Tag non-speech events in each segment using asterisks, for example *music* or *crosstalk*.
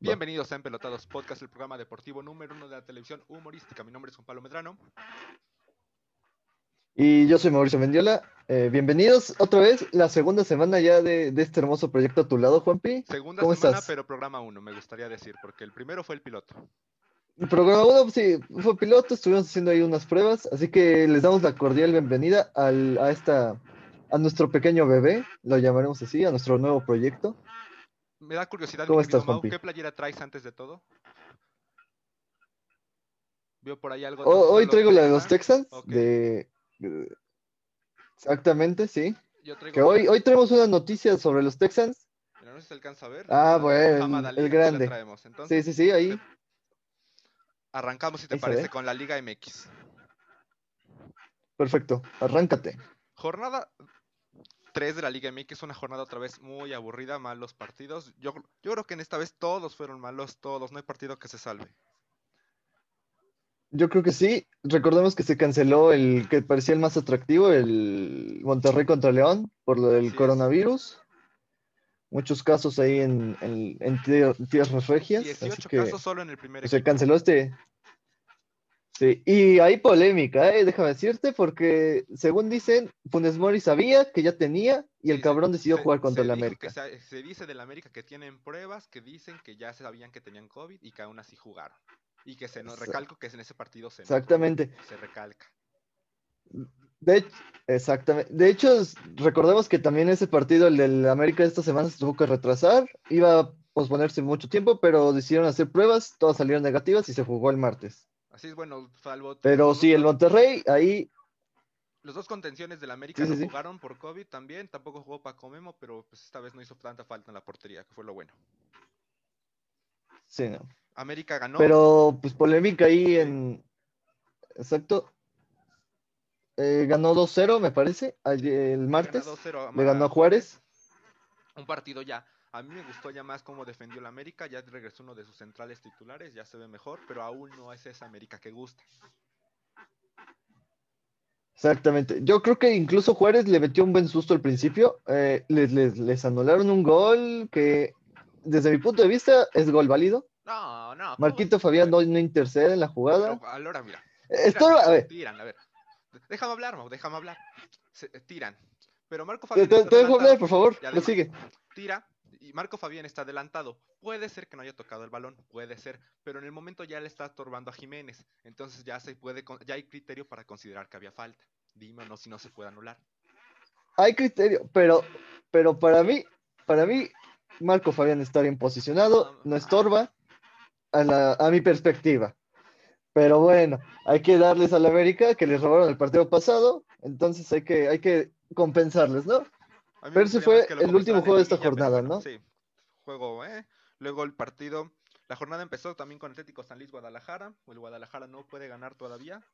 Bienvenidos a Empelotados Podcast, el programa deportivo número uno de la televisión humorística. Mi nombre es Juan Pablo Medrano. Y yo soy Mauricio Mendiola. Eh, bienvenidos otra vez, la segunda semana ya de, de este hermoso proyecto a tu lado, Juanpi. Segunda ¿Cómo semana, estás? pero programa uno, me gustaría decir, porque el primero fue el piloto. El programa uno, sí, fue piloto, estuvimos haciendo ahí unas pruebas, así que les damos la cordial bienvenida al, a esta, a nuestro pequeño bebé, lo llamaremos así, a nuestro nuevo proyecto. Me da curiosidad, ¿Cómo estás, Mau? ¿qué playera traes antes de todo? Veo por ahí algo. Hoy traigo la de los Texans. De, exactamente, sí. Yo traigo. Que hoy, hoy tenemos una noticia sobre los Texans. Mira, no sé si se alcanza a ver. Ah, bueno, el grande. traemos. Sí, Entonces, sí, sí, ahí. arrancamos, si te Ahí parece, con la Liga MX. Perfecto, arráncate. Jornada 3 de la Liga MX, una jornada otra vez muy aburrida, malos partidos. Yo, yo creo que en esta vez todos fueron malos, todos, no hay partido que se salve. Yo creo que sí. Recordemos que se canceló el que parecía el más atractivo, el Monterrey contra León, por lo del coronavirus. Muchos casos ahí en, en, en tier- tierras regias. así 18 que casos solo en el primer se equipo. canceló este. Sí, y hay polémica, ¿eh? déjame decirte, porque según dicen, Funes Mori sabía que ya tenía y el Sí, cabrón decidió se- jugar contra el América. se, se dice del América que tienen pruebas que dicen que ya sabían que tenían COVID y que aún así jugaron. Y que se nos recalco que en ese partido se notó, Exactamente. se recalca. De hecho, exactamente. De hecho, recordemos que también ese partido, el del América de esta semana, se tuvo que retrasar. Iba a posponerse mucho tiempo, pero decidieron hacer pruebas, todas salieron negativas y se jugó el martes. Así es, bueno, salvo Pero sí, el Monterrey, ahí, Los dos contenciones del América Sí, no sí. jugaron por COVID también, tampoco jugó Paco Memo, pero pues esta vez no hizo tanta falta en la portería, que fue lo bueno. sí, no. América ganó. Pero, pues, polémica ahí en. Exacto. Eh, ganó 2-0, me parece, el martes. 2-0 Le ganó a Juárez. Un partido ya. A mí me gustó ya más cómo defendió la América. Ya regresó uno de sus centrales titulares. Ya se ve mejor. Pero aún no es esa América que gusta. Exactamente. Yo creo que incluso Juárez le metió un buen susto al principio. Eh, les, les- les anularon un gol que, desde mi punto de vista, es gol válido. No, no. ¿cómo Marquito? Fabián no, no intercede en la jugada. Pero, Ahora mira. Esto, tiran, a ver, Tiran, a ver. Déjame hablar, Mau, déjame hablar. Se- eh, tiran. Pero Marco Fabián. te- dejo hablar, por favor. Lo sigue. tira y Marco Fabián está adelantado. Puede ser que no haya tocado el balón, puede ser, pero en el momento ya le está estorbando a Jiménez. Entonces ya se puede ya hay criterio para considerar que había falta. Dime o no si no se puede anular. Hay criterio, pero, pero para mí, para mí, Marco Fabián está bien posicionado, no estorba a, la, a mi perspectiva. Pero bueno, hay que darles a la América que les robaron el partido pasado, entonces hay que, hay que compensarles, ¿no? Pero ese fue el último juego de esta jornada, ¿no? Sí, juego, ¿eh? Luego el partido. La jornada empezó también con Atlético San Luis Guadalajara. El Guadalajara no puede ganar todavía.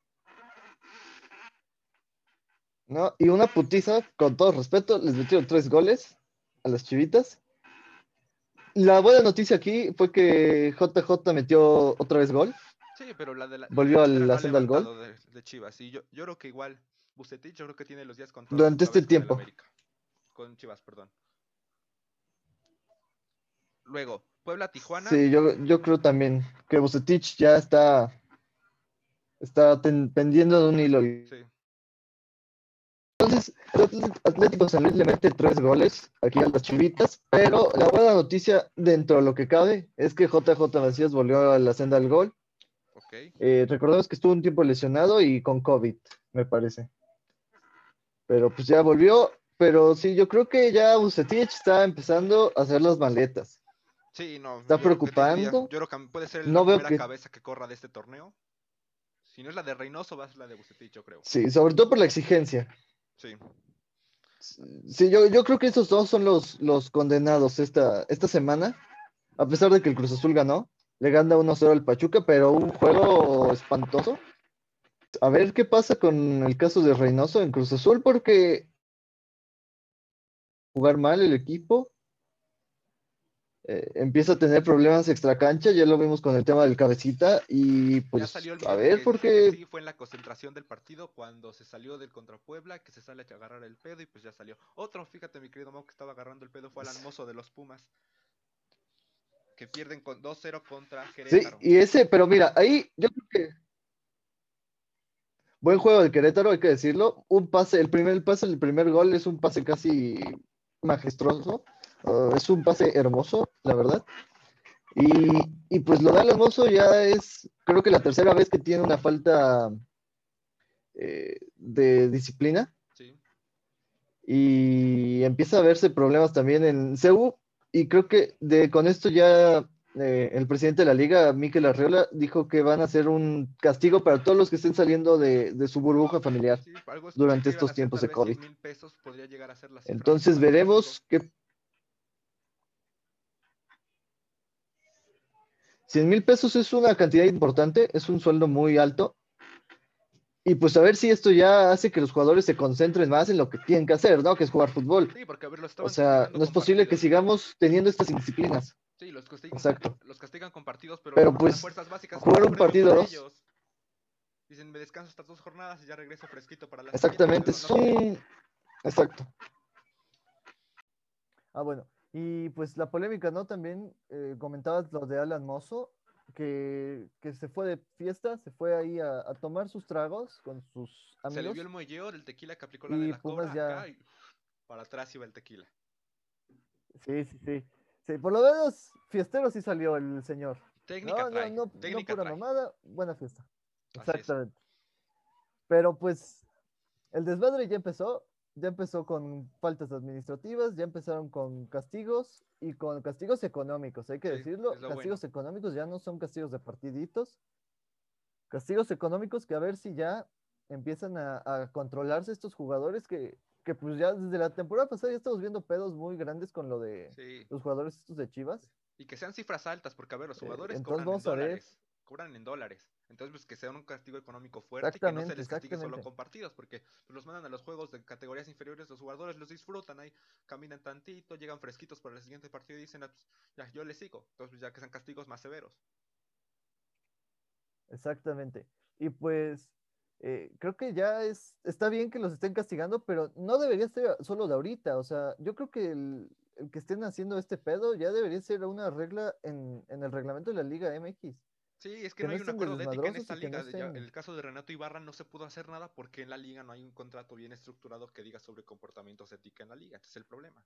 ¿no? Y una putiza, con todo respeto, les metieron tres goles a las chivitas. La buena noticia aquí fue que JJ metió otra vez gol. Sí, pero la de la. Volvió a la senda del gol. De, de Chivas. Y yo, yo creo que igual, Bucetich, yo creo que tiene los días contados. Durante este con tiempo. América. Con Chivas, perdón. Luego, Puebla Tijuana. Sí, yo, yo creo también que Bucetich ya está, está ten- pendiendo de un hilo. Sí. Entonces, Atlético San Luis le mete tres goles aquí a las chivitas, pero la buena noticia dentro de lo que cabe es que JJ Macías volvió a la senda del gol. Ok. Eh, recordemos que estuvo un tiempo lesionado y con COVID, me parece. Pero pues ya volvió. Pero sí, yo creo que ya Bucetich está empezando a hacer las maletas. Sí, no. ¿Está yo creo preocupando? Yo creo que puede ser No la veo primera que- cabeza que corra de este torneo. Si no es la de Reynoso, va a ser la de Bucetich, yo creo. Sí, sobre todo por la exigencia. Sí. Sí, yo, yo creo que esos dos son los, los condenados esta, esta semana. A pesar de que el Cruz Azul ganó, le gana 1-0 al Pachuca, pero un juego espantoso. A ver qué pasa con el caso de Reynoso en Cruz Azul, porque jugar mal el equipo eh, empieza a tener problemas extracancha, ya lo vimos con el tema del cabecita, y pues salió a ver, que porque sí fue en la concentración del partido cuando se salió del contra Puebla, que se sale a agarrar el pedo y pues ya salió. Otro, fíjate mi querido Mau, que estaba agarrando el pedo fue Alan Mozo de los Pumas. que pierden con 2-0 contra Sí, Querétaro. y ese, pero mira, ahí yo creo que buen juego del Querétaro, hay que decirlo. Un pase, el primer pase, el primer gol es un pase casi majestuoso. Uh, es un pase hermoso, la verdad. Y, y pues lo de Alan Mozo ya es, creo que la tercera vez que tiene una falta eh, de disciplina. Sí. Y empieza a verse problemas también en CEU. Y creo que de, con esto ya eh, el presidente de la liga, Miquel Arreola, dijo que van a hacer un castigo para todos los que estén saliendo de, de su burbuja familiar. Sí, durante estos tiempos de COVID. 100,000 pesos, podría llegar a ser la Entonces veremos qué. 100 mil pesos es una cantidad importante, es un sueldo muy alto. Y pues a ver si esto ya hace que los jugadores se concentren más en lo que tienen que hacer, ¿no? Que es jugar fútbol. Sí, porque a ver, lo O sea, no es posible que sigamos teniendo estas indisciplinas. Sí, los castigan, Exacto. los castigan con partidos, pero, Pero, las pues, fuerzas básicas jugar son un premio partido, para dos. ellos. Dicen, me descanso estas dos jornadas y ya regreso fresquito para la Exactamente, es siguiente, no un... Exacto. Ah, bueno. Y pues la polémica, ¿no? También eh, comentabas lo de Alan Mozo, que, que se fue de fiesta, se fue ahí a, a tomar sus tragos con sus Se le amigos. vio el muelleo del tequila que aplicó la Y de la Pumas cobra ya- acá y para atrás iba el tequila. Sí, sí, sí. Sí, por lo menos fiestero sí salió el señor. Técnica No, trae, no, no, no pura trae. mamada, buena fiesta. Exactamente. Pero pues el desmadre ya empezó, ya empezó con faltas administrativas, ya empezaron con castigos y con castigos económicos, hay que Sí, decirlo. Castigos económicos ya no son castigos de partiditos. Castigos económicos que a ver si ya empiezan a, a controlarse estos jugadores que, que pues ya desde la temporada pasada ya estamos viendo pedos muy grandes con lo de Sí. los jugadores estos de Chivas. Y que sean cifras altas, porque a ver, los Eh, jugadores entonces cobran en vamos a ver. dólares. Cobran en dólares. Entonces, pues que sea un castigo económico fuerte y que no se les castigue solo con partidos, porque pues, los mandan a los juegos de categorías inferiores, los jugadores los disfrutan ahí, caminan tantito, llegan fresquitos para el siguiente partido y dicen, "Ah, pues, ya, yo les sigo. Entonces, pues, ya que sean castigos más severos. Exactamente. Y pues eh, creo que ya es, está bien que los estén castigando, pero no debería ser solo de ahorita. O sea, yo creo que el, el que estén haciendo este pedo ya debería ser una regla en, en el reglamento de la Liga MX. Sí, es que, Que no no hay un acuerdo de ética en esta no liga. Ya, estén- En el caso de Renato Ibarra no se pudo hacer nada porque en la liga no hay un contrato bien estructurado que diga sobre comportamientos de ética en la liga. Ese es el problema.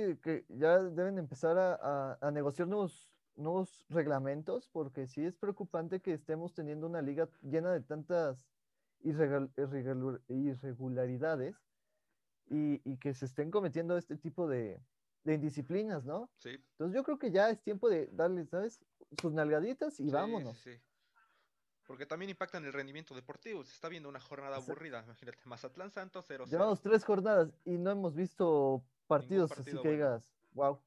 Que- que ya deben empezar a, a- a negociar nuevos, nuevos reglamentos, porque sí es preocupante que estemos teniendo una liga llena de tantas irregularidades y, y que se estén cometiendo este tipo de, de indisciplinas, ¿no? Sí. Entonces yo creo que ya es tiempo de darles, ¿sabes? Sus nalgaditas y Sí, vámonos. sí, sí. Porque también impactan el rendimiento deportivo. Se está viendo una jornada Exacto. aburrida. Imagínate, Mazatlán Santos 0-0. Llevamos tres jornadas y no hemos visto partidos así que bueno. digas, wow.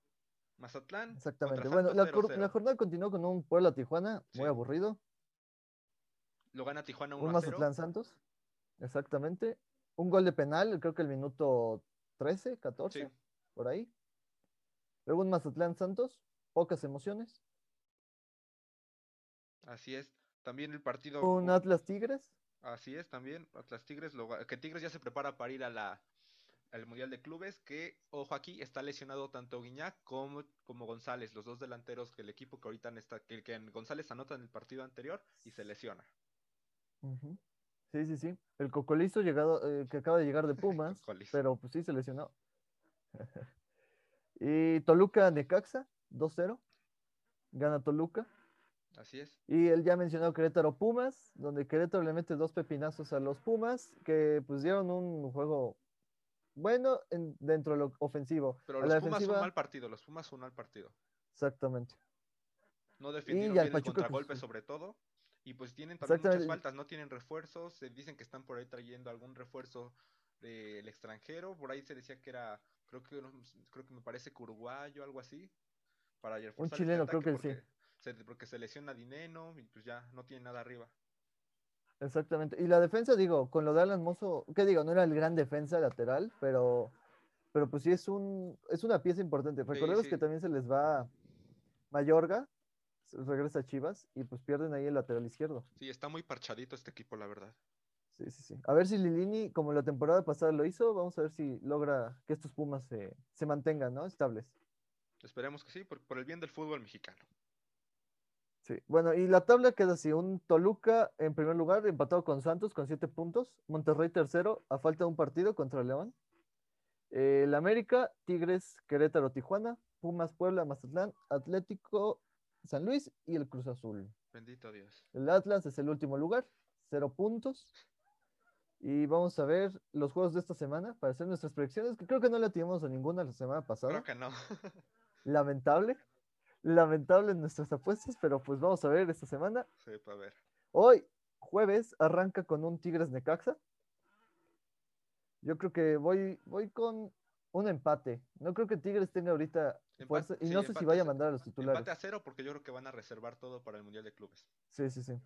Mazatlán. Exactamente. Bueno, la, Santos, cor- 0-0. la jornada continuó con un Puebla Tijuana, muy aburrido. Lo gana Tijuana 1 Un 0. Mazatlán Santos. Exactamente. Un gol de penal, creo que el minuto 13, 14, Sí. por ahí. Luego un Mazatlán Santos, pocas emociones. Así es. También el partido. Un Atlas Tigres. Así es, también. Atlas Tigres. lo que Tigres ya se prepara para ir a la, al Mundial de Clubes. Que, ojo aquí, está lesionado tanto Guiñac como, como González. Los dos delanteros del equipo que ahorita está. Que, que González anota en el partido anterior y se lesiona. Sí, sí, sí. El Cocolizo llegado, eh, que acaba de llegar de *laughs* Pumas, pero pues sí se lesionó. *laughs* y Toluca Necaxa, 2-0. Gana Toluca. Así es. Y el ya mencionado Querétaro Pumas, donde Querétaro le mete dos pepinazos a los Pumas, que pues dieron un juego bueno en- dentro de lo ofensivo. Pero a los la Pumas defensiva, un mal partido. Los Pumas un mal partido. exactamente. No defendieron bien el Pachuca, pues, contragolpe sobre todo. Y pues tienen también muchas faltas, no tienen refuerzos. Se dicen que están por ahí trayendo algún refuerzo del extranjero. Por ahí se decía que era, creo que creo que me parece que uruguayo, algo así. Para reforzar este chileno, creo que sí. Se, porque se lesiona Dineno y pues ya no tiene nada arriba. Exactamente. Y la defensa, digo, con lo de Alan Mozo, ¿qué digo? No era el gran defensa lateral, pero, pero pues sí es un es una pieza importante. Recordemos sí. que también se les va Mayorga, regresa a Chivas y pues pierden ahí el lateral izquierdo. Sí, está muy parchadito este equipo, la verdad. Sí, sí, sí. A ver si Lilini, como la temporada pasada lo hizo, vamos a ver si logra que estos Pumas se, se mantengan, ¿no? Estables. Esperemos que sí, por, por el bien del fútbol mexicano. Sí, bueno, y la tabla queda así, un Toluca en primer lugar, empatado con Santos con siete puntos, Monterrey tercero, a falta de un partido contra León, eh, el América, Tigres, Querétaro, Tijuana, Pumas, Puebla, Mazatlán, Atlético, San Luis y el Cruz Azul. Bendito Dios. El Atlas es el último lugar, cero puntos. Y vamos a ver los juegos de esta semana para hacer nuestras predicciones, que creo que no le teníamos a ninguna la semana pasada. Creo que no. *laughs* Lamentable. Lamentable en nuestras apuestas, pero pues vamos a ver esta semana. Sí, para ver. Hoy, jueves, arranca con un Tigres Necaxa. Yo creo que voy, voy con un empate. No creo que Tigres tenga ahorita Empate- fuerza y sí, no sé si vaya a mandar a los titulares. Empate a cero porque yo creo que van a reservar todo para el Mundial de Clubes. Sí, sí, sí.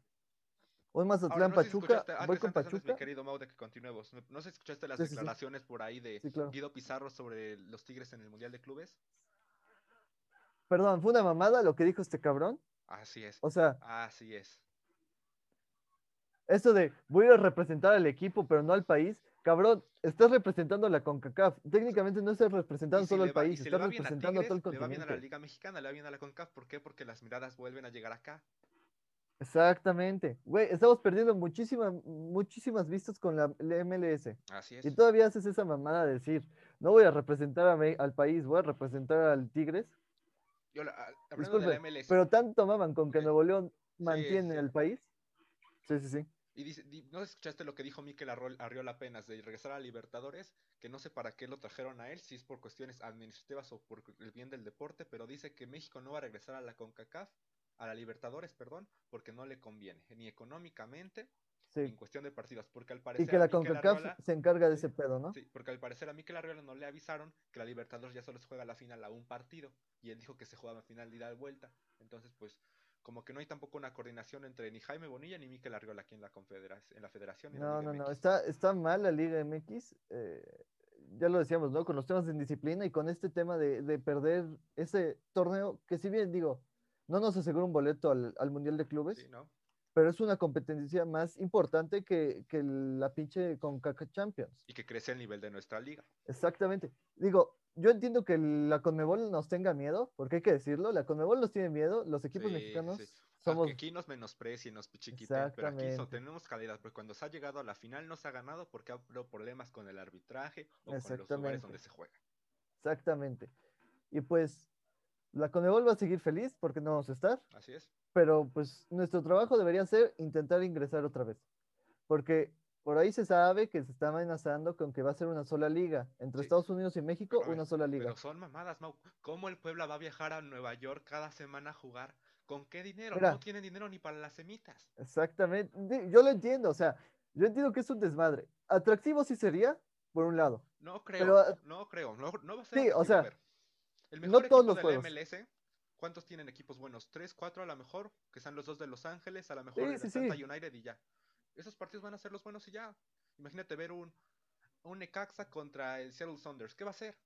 Un Mazatlán no si Pachuca, voy con antes, antes, Pachuca. mi querido Mau, de que continuemos. No- No sé si escuchaste las Sí, sí, sí. declaraciones por ahí de claro. Guido Pizarro sobre los Tigres en el Mundial de Clubes. Perdón, fue una mamada lo que dijo este cabrón. Así es. O sea, Así es. eso de voy a representar al equipo, pero no al país. Cabrón, estás representando a la CONCACAF. Técnicamente no estás representando si solo al va- país, estás a representando a todo el Tigres, le va bien a la continente. Liga Mexicana, le va bien a la CONCAF. ¿Por qué? Porque las miradas vuelven a llegar acá. Exactamente. Güey, estamos perdiendo muchísimas, muchísimas vistas con la, la MLS. Así es. Y todavía haces esa mamada de decir, no voy a representar a Me- al país, voy a representar al Tigres. Yo, la- a- hablando de Disculpe, la MLS, pero tanto maman con que. Nuevo León mantiene sí. al país. Sí, sí, sí. y dice, di- ¿no escuchaste lo que dijo Mikel Arriola apenas de regresar a Libertadores? Que no sé para qué lo trajeron a él, si es por cuestiones administrativas o por el bien del deporte, pero dice que México no va a regresar a la CONCACAF, a la Libertadores, perdón, porque no le conviene, ni económicamente, en cuestión de partidos, porque al Y parecer que a la CONCACAF se encarga de ese pedo, ¿no? Sí, porque al parecer a Mikel Arriola no le avisaron que la Libertadores ya solo se juega la final a un partido y él dijo que se jugaba final de ida y vuelta. Entonces, pues, como que no hay tampoco una coordinación entre ni Jaime Bonilla ni Mikel Arriola aquí en la en la federación. y la No, Liga no, no. Está, está mal la Liga MX. eh, ya lo decíamos, ¿no? Con los temas de indisciplina y con este tema de, de perder ese torneo, que si bien digo, no nos asegura un boleto al, al Mundial de Clubes, Sí, ¿no? Pero es una competencia más importante que, que la pinche CONCACAF Champions. Y que crece el nivel de nuestra liga. Exactamente. Digo, yo entiendo que la Conmebol nos tenga miedo, porque hay que decirlo, la Conmebol nos tiene miedo, los equipos Sí, mexicanos sí. somos... Aunque aquí nos menosprecien, nos pichiquiten, pero aquí tenemos calidad, porque cuando se ha llegado a la final no se ha ganado porque ha habido problemas con el arbitraje o con los lugares donde se juega. Exactamente. Y pues la Conmebol va a seguir feliz porque no vamos a estar, Así es. Pero pues nuestro trabajo debería ser intentar ingresar otra vez. Porque por ahí se sabe que se está amenazando con que va a ser una sola liga. Entre Sí. Estados Unidos y México, Pero una sola liga. Pero son mamadas, Mau. ¿Cómo el Puebla va a viajar a Nueva York cada semana a jugar? ¿Con qué dinero? Mira. No tienen dinero ni para las semitas. Exactamente. Yo lo entiendo, o sea, yo entiendo que es un desmadre. Atractivo sí sería, por un lado. No creo, Pero, no creo, no, no va a ser sí, o sea. El no mejor todos equipo los de juegos. la MLS, ¿cuántos tienen equipos buenos? ¿Tres, cuatro a lo mejor? Que sean los dos de Los Ángeles, a lo mejor Sí, el sí, Atlanta sí. United y ya. Esos partidos van a ser los buenos y ya. Imagínate ver un, un Necaxa contra el Seattle Saunders. ¿Qué va a ser?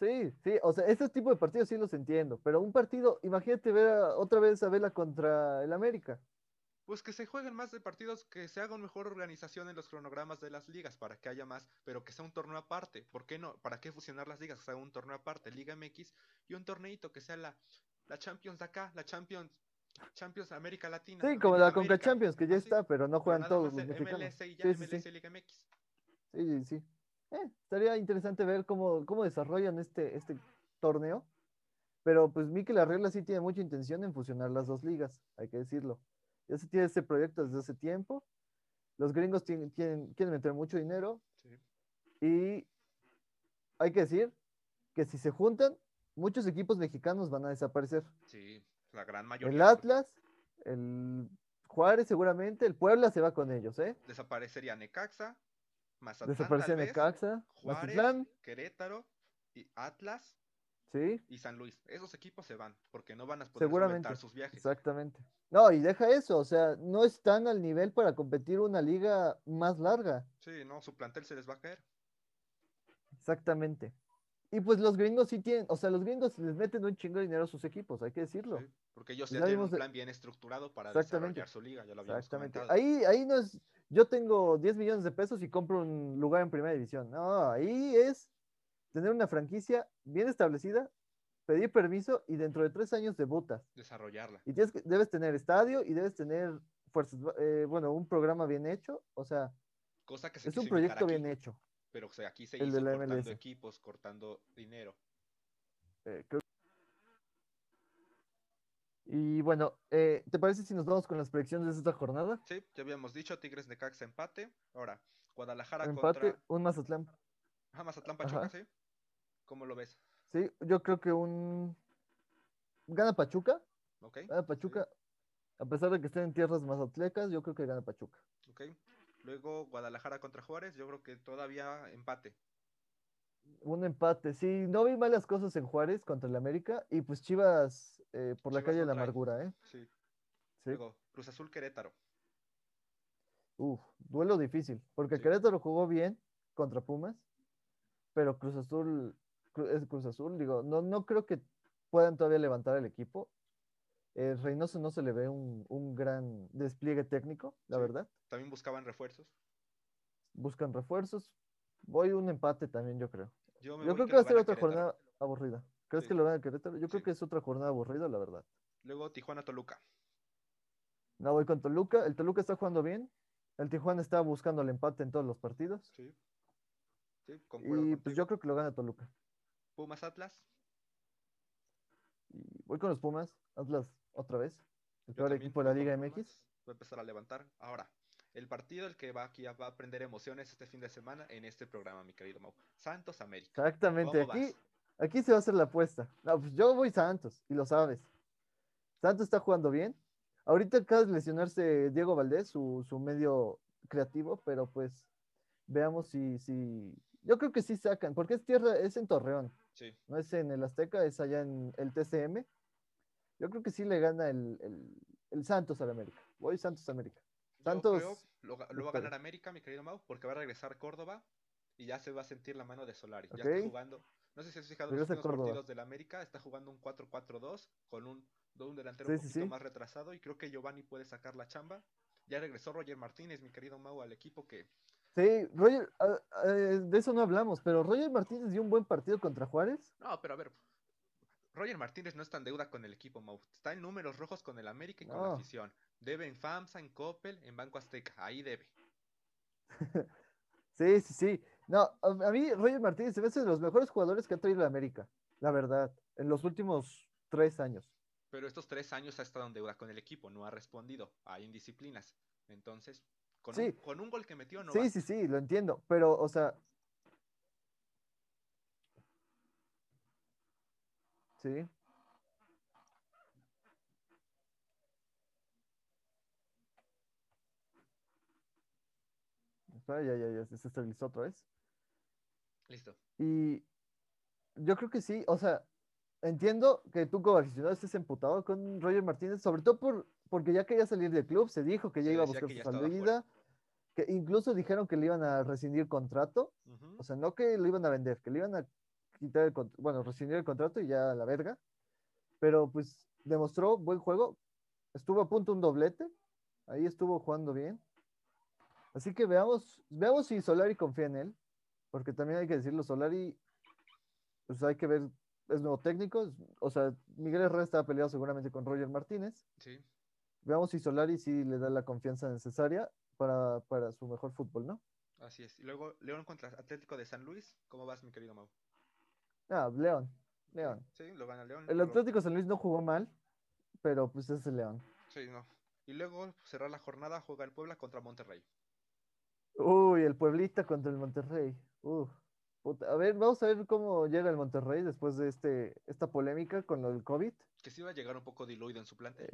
Sí, sí, o sea, este tipo de partidos sí los entiendo, pero un partido, imagínate ver a- otra vez a Vela contra el América. Pues que se jueguen más de partidos, que se haga una mejor organización en los cronogramas de las ligas para que haya más, pero que sea un torneo aparte. ¿Por qué no? ¿Para qué fusionar las ligas? Que sea un torneo aparte, Liga MX y un torneito que sea la, la Champions de acá, la Champions, Champions América Latina. Sí, como la Conca Champions, que ya así, está, pero no pero juegan nada todos los. MLS y ya Sí, MLS sí. Liga MX. Sí, sí, sí. Eh, estaría interesante ver cómo, cómo desarrollan este, este torneo. Pero pues Mikel Arregla sí tiene mucha intención en fusionar las dos ligas, hay que decirlo. Ya se tiene este proyecto desde hace tiempo. Los gringos tienen, tienen- quieren meter mucho dinero Sí. y hay que decir que si se juntan, muchos equipos mexicanos van a desaparecer. Sí, la gran mayoría. El Atlas, el Juárez seguramente, el Puebla se va con ellos, ¿eh? Desaparecería Necaxa, Mazatlán, tal vez, Necaxa, Juárez, Mazatlán, Querétaro, y Atlas sí, y San Luis. Esos equipos se van porque no van a poder Seguramente. sus viajes. exactamente. No, y deja eso, o sea, no están al nivel para competir una liga más larga. Sí, no, su plantel se les va a caer. Exactamente. Y pues los gringos sí tienen, o sea, los gringos les meten un chingo de dinero a sus equipos, hay que decirlo. Sí, porque ellos Ya ya tienen un plan bien estructurado para desarrollar su liga, ya lo Exactamente. comentado. Ahí, ahí no es, yo tengo 10 millones de pesos y compro un lugar en primera división. No, ahí es tener una franquicia bien establecida, pedir permiso y dentro de tres años debutas. Desarrollarla. Y tienes que, debes tener estadio y debes tener fuerzas, eh, bueno, un programa bien hecho. O sea, Cosa que se es un proyecto bien hecho. Pero o sea, aquí se el hizo cortando MLS. equipos, cortando dinero. Eh, creo- Y bueno, eh, ¿te parece si nos vamos con las predicciones de esta jornada? Sí, ya habíamos dicho, Tigres de Caxa empate. Ahora, Guadalajara Empate, contra un Mazatlán. ah, Mazatlán Pachuca, Ajá. ¿sí? ¿Cómo lo ves? Sí, yo creo que un... Gana Pachuca. ¿Ok? Gana Pachuca. A pesar de que estén en tierras mazatlecas, yo creo que gana Pachuca. ¿Ok? Luego Guadalajara contra Juárez, yo creo que todavía empate. Un empate. Sí, no vi malas cosas en Juárez contra el América. Y pues Chivas eh, por la calle de la amargura, ¿eh? Sí. Sí. Luego, Cruz Azul Querétaro. Uf, duelo difícil. Porque Sí. Querétaro jugó bien contra Pumas. Pero Cruz Azul, es Cruz Azul, digo, no, no creo que puedan todavía levantar el equipo. Eh, Reynoso no se le ve un, un gran despliegue técnico, la Sí. verdad. También buscaban refuerzos. Buscan refuerzos. Voy un empate también, yo creo. Yo, creo que que va a ser otra Querétaro. jornada aburrida. ¿Crees Sí. que lo gana Querétaro? Yo creo que es otra jornada aburrida, la verdad. Luego Tijuana Toluca. No voy con Toluca. El Toluca está jugando bien. El Tijuana está buscando el empate en todos los partidos. Sí. Y pues yo creo que lo gana Toluca. Pumas Atlas. Y voy con los Pumas. Atlas otra vez. El peor equipo de la Liga Pumas. MX. Voy a empezar a levantar. Ahora, el partido el que va aquí va a aprender emociones este fin de semana en este programa, mi querido Mau. Santos América. Exactamente. ¿Cómo Aquí, vas? aquí se va a hacer la apuesta. No, pues yo voy Santos, y lo sabes. Santos está jugando bien. Ahorita acaba de lesionarse Diego Valdés, su, su medio creativo, pero pues veamos si, si. Yo creo que sí sacan, porque es tierra, es en Torreón, Sí. no es en el Azteca, es allá en el TCM. Yo creo que sí le gana el, el, el Santos al América. Voy Santos América. Santos. Yo creo lo, lo va a ganar América, mi querido Mau, porque va a regresar Córdoba y ya se va a sentir la mano de Solari. Ya está jugando. No sé si has fijado en los Regresa últimos Córdoba. partidos del América. Está jugando un 4-4-2 con un, un delantero Sí, un sí, poquito sí. más retrasado. Y creo que Giovanni puede sacar la chamba. Ya regresó Roger Martínez, mi querido Mau, al equipo que Sí, Roger, ah, ah, de eso no hablamos, pero Roger Martínez dio un buen partido contra Juárez. No, pero a ver. Roger Martínez no está en deuda con el equipo, Mau. Está en números rojos con el América y con la afición. Debe en FAMSA, en Coppel, en Banco Azteca. Ahí debe. *laughs* Sí, sí, sí. No, a, a mí Roger Martínez se me hace de los mejores jugadores que ha traído la América, la verdad, en los últimos tres años. Pero estos tres años ha estado en deuda con el equipo. No ha respondido. Hay indisciplinas. Entonces, con, Sí. un, con un gol que metió no sí, sí, sí, lo entiendo, pero, o sea... Sí. Ya, ya, ya, se estabilizó otra vez. Listo. Y yo creo que sí, o sea, entiendo que tú como aficionado estés emputado con Roger Martínez, sobre todo por, porque ya quería salir del club, se dijo que ya iba a buscar su salida, que incluso dijeron que le iban a rescindir contrato, o sea, no que lo iban a vender, que le iban a quitar el contrato, bueno, rescindir el contrato y ya a la verga, pero pues demostró buen juego, estuvo a punto un doblete, ahí estuvo jugando bien. Así que veamos, veamos si Solari confía en él, porque también hay que decirlo, Solari, pues hay que ver, es nuevo técnico, o sea, Miguel Herrera estaba peleado seguramente con Roger Martínez. Sí. Veamos si Solari sí le da la confianza necesaria para, para su mejor fútbol, ¿no? Así es. Y luego León contra Atlético de San Luis. ¿Cómo vas, mi querido Mau? Ah, León, León. Sí, lo gana León. El Atlético San Luis no jugó mal, pero pues es el León. Sí, no. Y luego cerrar la jornada juega el Puebla contra Monterrey. Uy, el Pueblita contra el Monterrey. Uf. A ver, vamos a ver cómo llega el Monterrey después de este, esta polémica con lo del COVID. Que sí va a llegar un poco diluido en su plantel.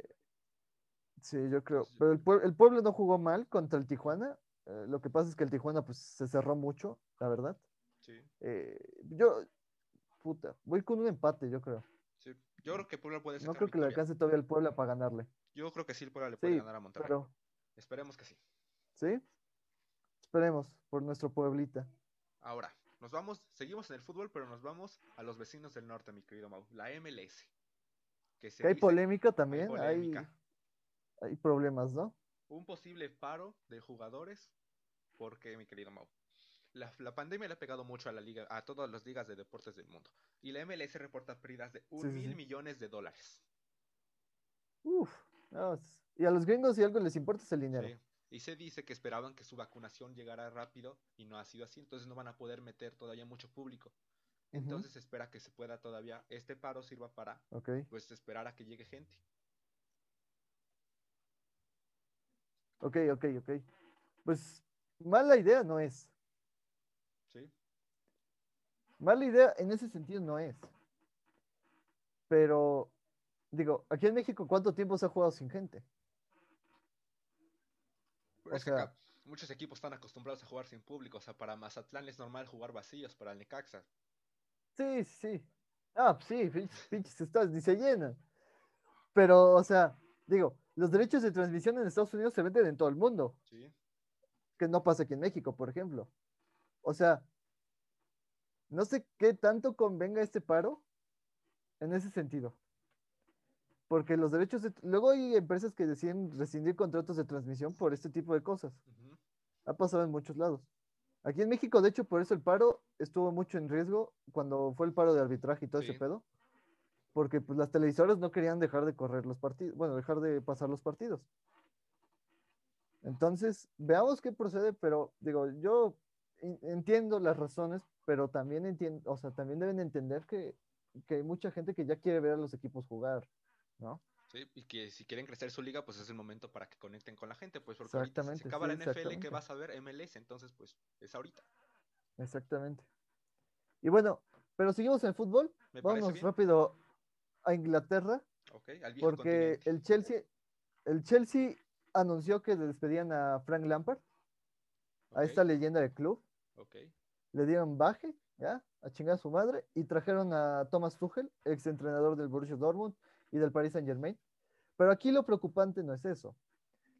Sí, yo creo. Pero el, Pue- el Puebla no jugó mal contra el Tijuana. Eh, lo que pasa es que el Tijuana pues se cerró mucho, la verdad. Sí, Eh, yo, puta, voy con un empate, yo creo. sí. Yo creo que Puebla puede No sacar creo que le alcance todavía el Puebla para ganarle. Yo creo que sí el Puebla le puede Sí, ganar a Monterrey. pero, Esperemos que sí. ¿sí? Esperemos por nuestro Pueblita. Ahora, Nos vamos, seguimos en el fútbol, pero nos vamos a los vecinos del norte, mi querido Mau, la MLS. Que, hay polémica también, hay, hay, problemas, ¿no? Un posible paro de jugadores, porque, mi querido Mau, la, pandemia le ha pegado mucho a la liga, a todas las ligas de deportes del mundo. Y la MLS reporta pérdidas de un mil millones de dólares. Uf, y a los gringos si algo les importa es el dinero. Y se dice que esperaban que su vacunación llegara rápido y no ha sido así, entonces no van a poder meter todavía mucho público. Entonces espera que se pueda todavía, este paro sirva para, pues, esperar a que llegue gente. Ok, ok, ok. Pues mala idea no es. Sí. Mala idea en ese sentido no es. Pero, digo, aquí en México, ¿cuánto tiempo se ha jugado sin gente? muchos equipos están acostumbrados a jugar sin público. O sea, para Mazatlán es normal jugar vacíos, para el Necaxa. Sí, sí. Ah, pues sí, pinches estás, ni se llenan. Pero, o sea, digo, los derechos de transmisión en Estados Unidos se venden en todo el mundo. Sí. Que no pasa aquí en México, por ejemplo. O sea, no sé qué tanto convenga este paro en ese sentido porque los derechos de... Luego hay empresas que deciden rescindir contratos de transmisión por este tipo de cosas. Ha pasado en muchos lados. Aquí en México, de hecho, por eso el paro estuvo mucho en riesgo cuando fue el paro de arbitraje y todo ese pedo, porque pues las televisoras no querían dejar de correr los partidos, bueno, dejar de pasar los partidos. Entonces, veamos qué procede, pero digo, yo entiendo las razones, pero también entiendo, o sea, también deben entender que, que hay mucha gente que ya quiere ver a los equipos jugar. ¿no? Sí, y que si quieren crecer su liga, pues es el momento para que conecten con la gente, pues porque ahorita se acaba la NFL, que vas a ver? MLS, entonces pues es ahorita. Exactamente. Y bueno, pero seguimos en el fútbol. Vamos rápido a Inglaterra. porque el Chelsea, el Chelsea anunció que despedían a Frank Lampard, a esta leyenda del club. Le dieron baje, ya, a chingar a su madre, y trajeron a Thomas Tuchel, ex entrenador del Borussia Dortmund, y del Paris Saint Germain. Pero aquí lo preocupante no es eso.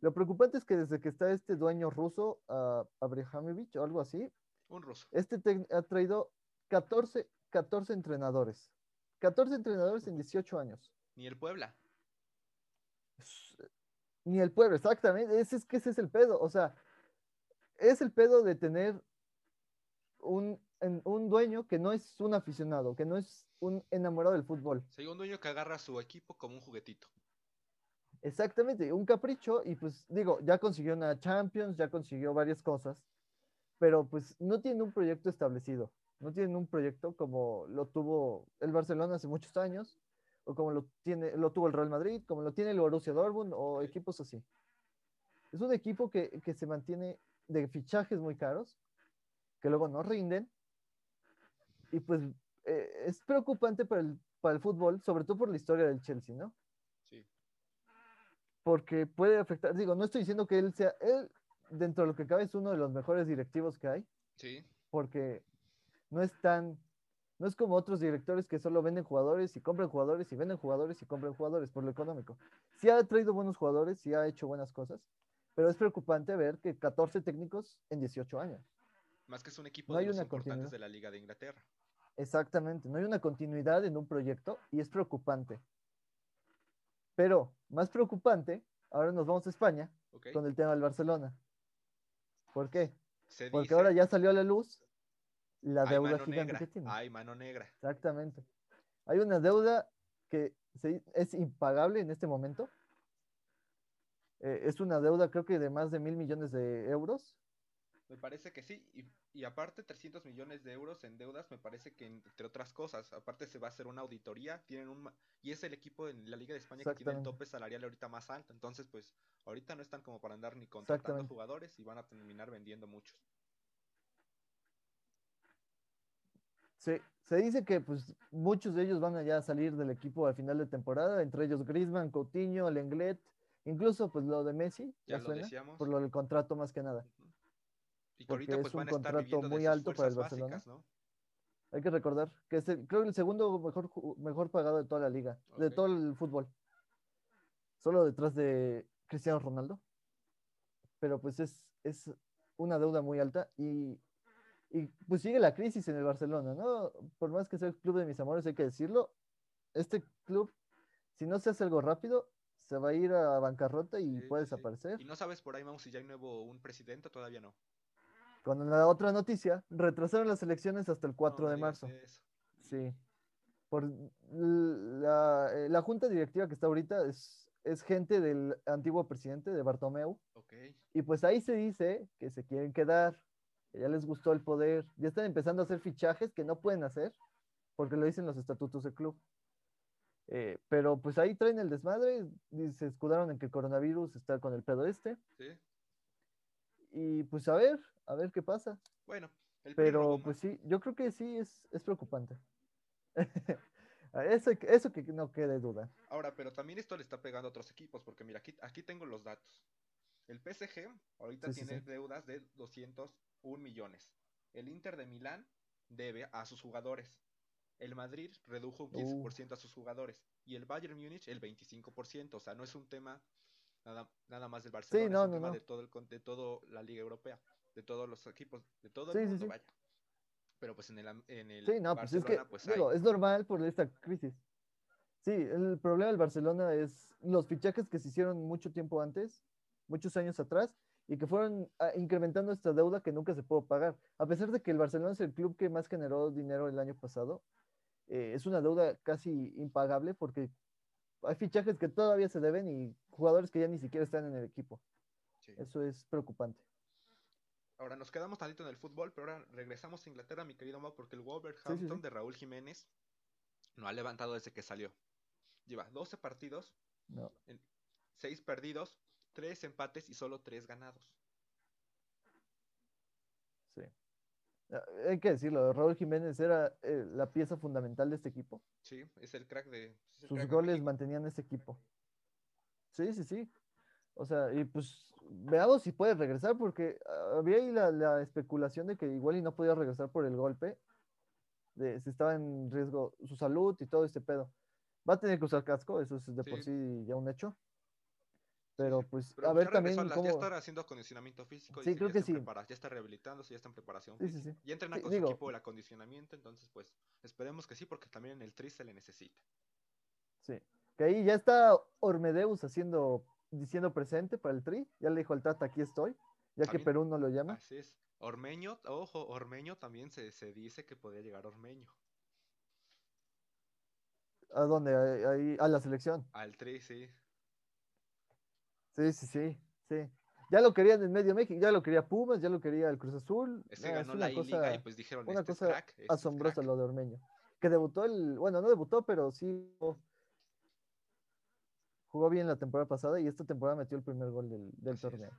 Lo preocupante es que desde que está este dueño ruso, uh, o algo así, un ruso. Este ha traído 14, 14 entrenadores. 14 entrenadores en 18 años. Ni el Puebla. Ni el Puebla, exactamente. Ese es que ese es el pedo. O sea, es el pedo de tener un, un dueño que no es un aficionado, que no es un enamorado del fútbol. Sí, un dueño que agarra a su equipo como un juguetito. Exactamente, un capricho y pues digo, ya consiguió una Champions, ya consiguió varias cosas, pero pues no tiene un proyecto establecido, no tiene un proyecto como lo tuvo el Barcelona hace muchos años, o como lo, tiene, lo tuvo el Real Madrid, como lo tiene el Borussia Dortmund o equipos así. Es un equipo que, que se mantiene de fichajes muy caros, que luego no rinden, y pues eh, es preocupante para el, para el fútbol, sobre todo por la historia del Chelsea, ¿no? Sí. Porque puede afectar, digo, no estoy diciendo que él sea, él dentro de lo que cabe es uno de los mejores directivos que hay. Sí. Porque no es tan, no es como otros directores que solo venden jugadores y compran jugadores y venden jugadores y compran jugadores por lo económico. Sí ha traído buenos jugadores, sí ha hecho buenas cosas, pero es preocupante ver que 14 técnicos en 18 años. Más que es un equipo de los importantes de la Liga de Inglaterra. Exactamente, no hay una continuidad en un proyecto y es preocupante. Pero más preocupante, ahora nos vamos a España con el tema del Barcelona. ¿Por qué? Porque ahora ya salió a la luz la deuda gigante que tiene. Hay mano negra. Exactamente. Hay una deuda que es impagable en este momento. Eh, es una deuda creo que de más de mil millones de euros me parece que sí. Y, aparte, 300 millones de euros en deudas, me parece que entre otras cosas, aparte se va a hacer una auditoría, tienen un y es el equipo en la Liga de España que tiene el tope salarial ahorita más alto. Entonces, pues, ahorita no están como para andar ni contratando jugadores y van a terminar vendiendo muchos. Sí, se dice que pues muchos de ellos van a ya salir del equipo al final de temporada, entre ellos Griezmann, Coutinho, Lenglet, incluso pues lo de Messi, ya, lo decíamos. por lo del contrato más que nada. Y porque ahorita, pues, es un contrato muy alto para el Barcelona. Hay que recordar que es el, creo el segundo mejor, mejor pagado de toda la liga, de todo el fútbol. Solo detrás de Cristiano Ronaldo. Pero pues es, es una deuda muy alta y Y pues sigue la crisis en el Barcelona, ¿no? Por más que sea el club de mis amores, hay que decirlo. Este club, si no se hace algo rápido, se va a ir a bancarrota y Sí, puede sí. desaparecer. Y no sabes por ahí, Mau, si ya hay nuevo un presidente, todavía no. Cuando en la otra noticia, retrasaron las elecciones hasta el 4 No de marzo. eso. Sí. Por la, eh, la junta directiva que está ahorita es, es gente del antiguo presidente de Bartomeu. Y pues ahí se dice que se quieren quedar, que ya les gustó el poder. Ya están empezando a hacer fichajes que no pueden hacer porque lo dicen los estatutos del club. Eh, pero pues ahí traen el desmadre y se escudaron en que el coronavirus está con el pedo este. Sí. Y pues a ver, a ver qué pasa. Bueno, el Pero pues sí, yo creo que sí es, es preocupante. *laughs* eso, eso que no quede duda. Ahora, pero también esto le está pegando a otros equipos, porque mira, aquí, aquí tengo los datos. El PSG ahorita Sí, tiene sí. deudas de 201 millones. El Inter de Milán debe a sus jugadores. El Madrid redujo un 15% a sus jugadores. Y el Bayern Múnich el 25%. O sea, no es un tema nada, nada más del Barcelona, no, es un no, tema no. de todo el de toda la Liga Europea, de todos los equipos, de todo Sí, el sí, mundo, sí. vaya. Pero pues en el, en el Sí, no, pues es que, Barcelona, pues hay. digo, es normal por esta crisis. Sí, el problema del Barcelona es los fichajes que se hicieron mucho tiempo antes, muchos años atrás, y que fueron ah, incrementando esta deuda que nunca se pudo pagar. A pesar de que el Barcelona es el club que más generó dinero el año pasado, eh, es una deuda casi impagable porque hay fichajes que todavía se deben y jugadores que ya ni siquiera están en el equipo. Sí. Eso es preocupante. Ahora nos quedamos tantito en el fútbol, pero ahora regresamos a Inglaterra, mi querido Mau, porque el Wolverhampton sí. de Raúl Jiménez no ha levantado desde que salió. Lleva 12 partidos, No. 6 perdidos, 3 empates y solo 3 ganados. Sí. Ah, Hay que decirlo, Raúl Jiménez era eh, la pieza fundamental de este equipo. Sí, es el crack de. el Sus crack goles mantenían este equipo. Sí, sí, sí. O sea, y pues veamos si puede regresar, porque ah, había ahí la, la especulación de que igual y no podía regresar por el golpe, de si estaba en riesgo su salud y todo este pedo. Va a tener que usar casco, eso es de por sí ya un hecho. Pero pues Pero a ya ver también a la- cómo... Ya está haciendo acondicionamiento físico. Sí, dice creo ya que sí. prepara- ya está rehabilitándose, ya está en preparación Sí, sí, sí. Ya entrena Sí, con digo- su equipo el acondicionamiento, entonces pues esperemos que sí, porque también en el tri se le necesita. Sí. Que ahí ya está Ormedeus haciendo, diciendo presente para el tri. Ya le dijo al Tata, aquí estoy, ya que Perú no lo llama. Así es. Ormeño, ojo, Ormeño también se, se dice que podría llegar Ormeño ¿A dónde? Ahí- a la selección. al tri, sí. Sí, sí, sí, sí. Ya lo querían en medio México, ya lo quería Pumas, ya lo quería el Cruz Azul. Ese ganó es la una I-Liga cosa, y pues dijeron, una este es cosa crack, este es asombrosa crack". lo de Ormeño. Que debutó el, bueno, no debutó, pero sí jugó, bien la temporada pasada y esta temporada metió el primer gol del, del Así es. torneo.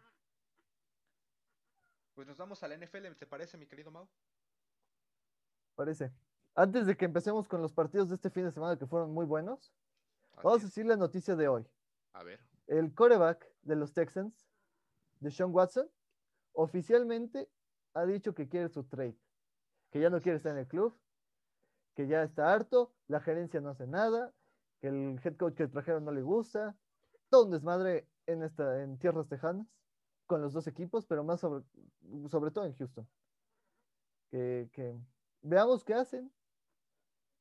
Pues nos vamos al NFL, ¿te parece, mi querido Mau? Parece. Antes de que empecemos con los partidos de este fin de semana que fueron muy buenos, Así vamos a decir la noticia de hoy. A ver, El coreback de los Texans, de Sean Watson, oficialmente ha dicho que quiere su trade, que ya no quiere estar es. en el club, que ya está harto, la gerencia no hace nada, que el head coach que trajeron no le gusta, todo un desmadre en, esta, en tierras tejanas con los dos equipos, pero más sobre, sobre todo en Houston. Que, veamos qué hacen,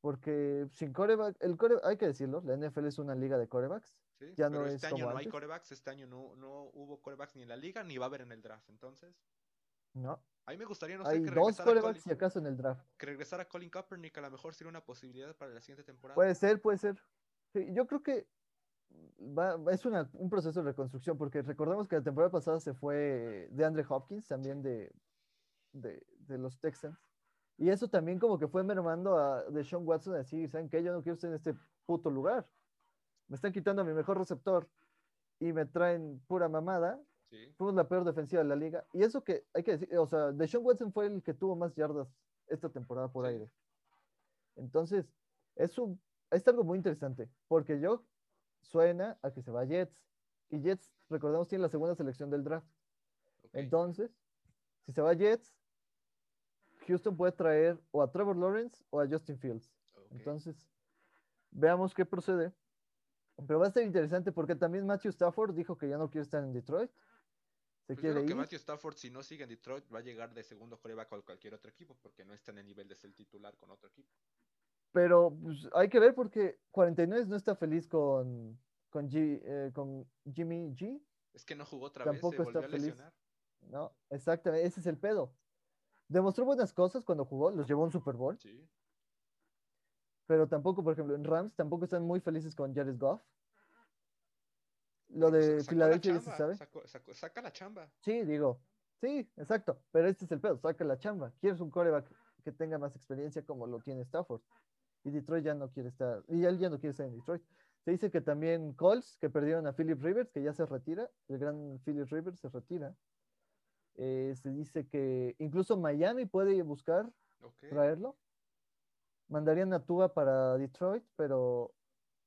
porque sin coreback, el hay que decirlo, la NFL es una liga de corebacks, sí. Ya Pero no este es año como no hay corebacks, este año no, no hubo corebacks ni en la liga ni va a haber en el draft. Entonces, ¿no? a mí me gustaría, no sé, Hay que dos corebacks y acaso en el draft. que regresara Colin Kaepernick, a lo mejor sería una posibilidad para la siguiente temporada. Puede ser, puede ser. Sí, yo creo que va- es una- un proceso de reconstrucción, porque recordemos que la temporada pasada se fue de Andre Hopkins, también de, de, de los Texans. Y eso también como que fue mermando a de Sean Watson a decir, ¿saben qué? Yo no quiero estar en este puto lugar. Me están quitando a mi mejor receptor y me traen pura mamada. Sí, Fuimos la peor defensiva de la liga. Y eso que hay que decir, o sea, de Sean Watson fue el que tuvo más yardas esta temporada por Sí. aire. Entonces, es, un, es algo muy interesante, porque yo suena a que se va a Jets. Y Jets, recordemos, tiene la segunda selección del draft. Entonces, si se va a Jets, Houston puede traer o a Trevor Lawrence o a Justin Fields. Entonces, veamos qué procede. Pero va a ser interesante porque también Matthew Stafford dijo que ya no quiere estar en Detroit. se Pues yo quiere creo que ir. Matthew Stafford, si no sigue en Detroit, va a llegar de segundo coreback con cualquier otro equipo, porque no está en el nivel de ser titular con otro equipo. Pero pues, hay que ver porque 49 no está feliz con, con, G- eh, con Jimmy G. Es que no jugó otra vez, Tampoco se está volvió a feliz. lesionar. No, exactamente, ese es el pedo. Demostró buenas cosas cuando jugó, los llevó a un Super Bowl, Sí. Pero tampoco, por ejemplo, en Rams tampoco están muy felices con Jared Goff. Lo de Filadelfia ya se sabe. saca la chamba. Sí, digo, sí, exacto, pero este es el pedo, saca la chamba. Quieres un coreback que tenga más experiencia como lo tiene Stafford. Y Detroit ya no quiere estar, y él ya no quiere estar en Detroit. Se dice que también Colts, que perdieron a Philip Rivers, que ya se retira, el gran Philip Rivers se retira. Eh, se dice que incluso Miami puede buscar traerlo. Mandarían a Tua para Detroit, pero,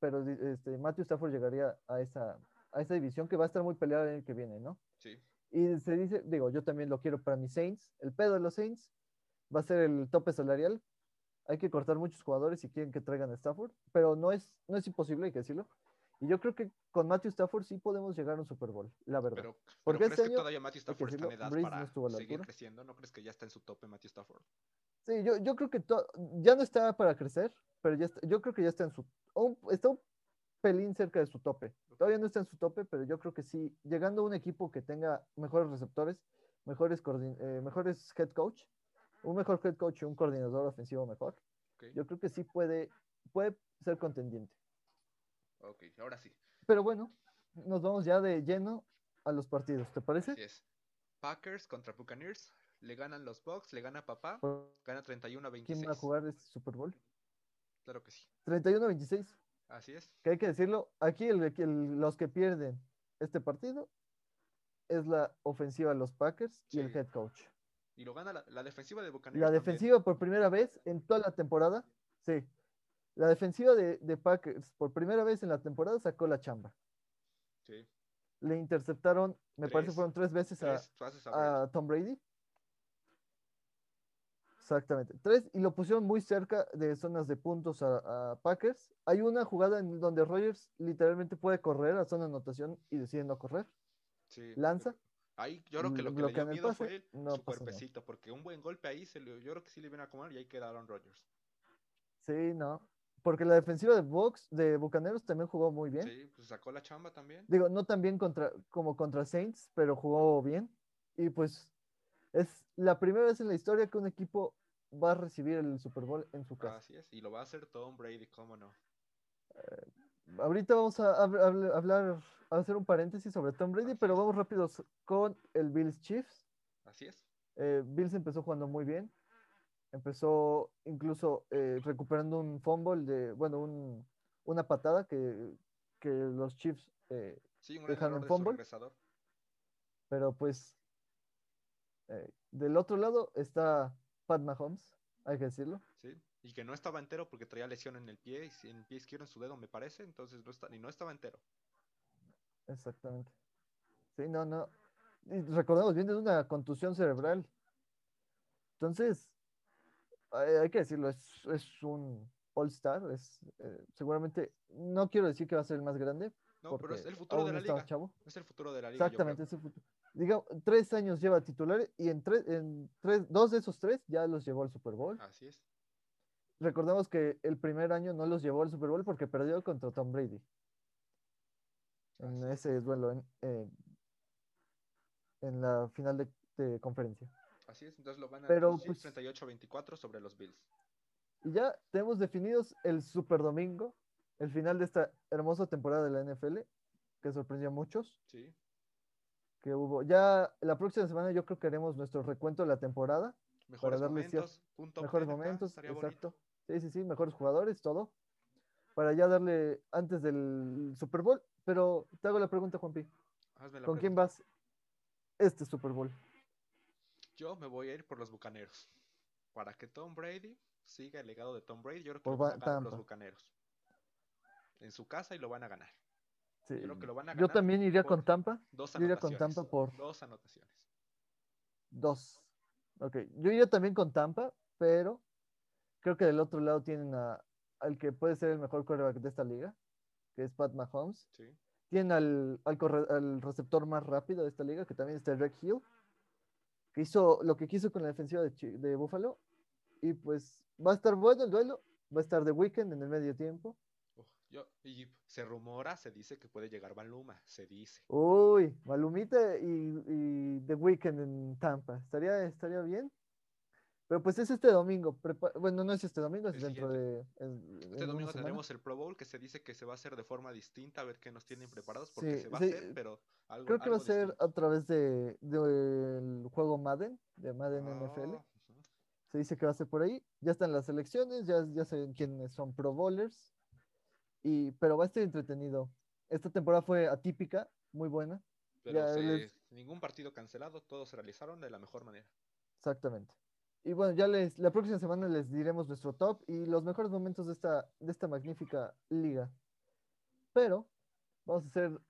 pero este, Matthew Stafford llegaría a esa, a esa división que va a estar muy peleada el año que viene, ¿no? Sí. Y se dice, digo, yo también lo quiero para mis Saints. El pedo de los Saints va a ser el tope salarial. Hay que cortar muchos jugadores si quieren que traigan a Stafford, pero no es, no es imposible, hay que decirlo. Y yo creo que con Matthew Stafford sí podemos llegar a un Super Bowl, la verdad. Pero, Porque pero ¿crees este que año, todavía Matthew Stafford está en edad Breeze para seguir altura. creciendo? ¿No crees que ya está en su tope Matthew Stafford? Sí, yo, yo creo que ya no está para crecer, pero ya está- yo creo que ya está en su, un- está un pelín cerca de su tope. Todavía no está en su tope, pero yo creo que sí, llegando a un equipo que tenga mejores receptores, mejores, eh, mejores head coach, un mejor head coach y un coordinador ofensivo mejor, yo creo que sí puede, puede ser contendiente. ok, ahora sí. Pero bueno, nos vamos ya de lleno a los partidos, ¿te parece? Así es. Packers contra Buccaneers. Le ganan los Bucks, le gana papá. ¿Por Gana 31 a ¿Quién 26. va a jugar este Super Bowl? Claro que sí. 31-26. Así es. que hay que decirlo, aquí el- el- los que pierden este partido es la ofensiva de los Packers y el head coach. Y lo gana la, la defensiva de Buccaneers. La también. defensiva por primera vez en toda la temporada, sí. La defensiva de, de Packers por primera vez en la temporada sacó la chamba. Sí. Le interceptaron, me parece Tres. fueron tres veces a, Tres a a Tom Brady. Exactamente. Tres, y lo pusieron muy cerca de zonas de puntos a, a Packers. Hay una jugada en donde Rogers literalmente puede correr a zona de anotación y decide no correr. Sí. Lanza. Ahí yo creo que lo que le bloquean dio el miedo pase, fue el- no su nada. cuerpecito, porque un buen golpe ahí, se le- yo creo que sí le viene a acomodar y ahí quedaron Rodgers. Sí, no. Porque la defensiva de Box, de Bucaneros también jugó muy bien. Sí, pues sacó la chamba también. Digo, no tan bien contra, como contra Saints, pero jugó bien. Y pues es la primera vez en la historia que un equipo va a recibir el Super Bowl en su casa. Así es. Y lo va a hacer Tom Brady, cómo no. Ahorita vamos a hab- hab- hablar, a hacer un paréntesis sobre Tom Brady, Así pero es. vamos rápidos con el Bills Chiefs. Así es. Eh, Bills empezó jugando muy bien. Empezó incluso eh, recuperando un fumble de, bueno, un- una patada que, que los Chiefs, eh, Sí, un Dejaron su fumble. regresador. pero pues eh, del otro lado está Pat Mahomes, hay que decirlo. Sí. Y que no estaba entero porque traía lesión en el pie, en el pie izquierdo en su dedo, me parece. Entonces no está, y no estaba entero. Exactamente. Sí, no, no. Y recordemos, viene de una contusión cerebral. Entonces, hay, hay que decirlo, es, es un All-Star. Es, eh, seguramente, no quiero decir que va a ser el más grande, No, pero es el futuro de la liga. chavo. Es el futuro de la liga. Exactamente, es el futuro. Diga, tres años lleva titulares y en, tres, en tres, dos de esos tres ya los llevó al Super Bowl. Así es. Recordemos que el primer año no los llevó al Super Bowl porque perdió contra Tom Brady. En Así ese duelo en, eh, en la final de, de conferencia. Así es. Entonces lo van a Pero, pues- 38-24 sobre los Bills. Y ya tenemos definidos el Super Domingo, el final de esta hermosa temporada de la NFL, que sorprendió a muchos. Sí. Que hubo. Ya la próxima semana yo creo que haremos nuestro recuento de la temporada. Mejores darle cier- momentos. punto mejores acá, momentos, bonito. exacto. Sí, sí, sí, mejores jugadores, todo. Para ya darle antes del Super Bowl. Pero te hago la pregunta, Juanpi. Hazme la ¿Con quién vas este Super Bowl? Yo me voy a ir por los Bucaneros. Para que Tom Brady siga el legado de Tom Brady, yo creo que Por lo van a ganar los. Bucaneros. En su casa y lo van a ganar. Sí, creo que lo van a Yo también iría con Tampa. Dos Yo iría con. Tampa por- Dos anotaciones. Dos. Ok, yo iría también con Tampa, pero creo que del otro lado tienen a, al que puede ser el mejor quarterback de esta liga, que es Pat Mahomes. Sí. Tiene al, al, corre- al receptor más rápido de esta liga, que también es Derek Hill, que hizo lo que quiso con la defensiva de, de Buffalo. Y pues va a estar bueno el duelo. Va a estar The Weeknd en el medio tiempo. Yo, y se rumora, se dice que puede llegar Maluma, se dice. Uy, Malumita y, y The Weeknd en Tampa. Estaría, estaría bien. Pero pues es este domingo. prepa- bueno, no es este domingo, es El dentro de. en- Este domingo tendremos el Pro Bowl que se dice que se va a hacer de forma distinta, a ver qué nos tienen preparados, porque Sí, se va a hacer, pero algo Creo que va a ser distinto. a través de, del juego Madden, de Madden NFL. Ah, ujú. Se dice que va a ser por ahí. Ya están las elecciones, ya, ya saben quiénes son Pro Bowlers. Y, pero va a estar entretenido. Esta temporada fue atípica, muy buena. Pero Ya se- les- ningún partido cancelado, todos se realizaron de la mejor manera. Exactamente. Y bueno, ya les, la próxima semana les diremos nuestro top y los mejores momentos de esta, de esta magnífica liga. Pero vamos a hacer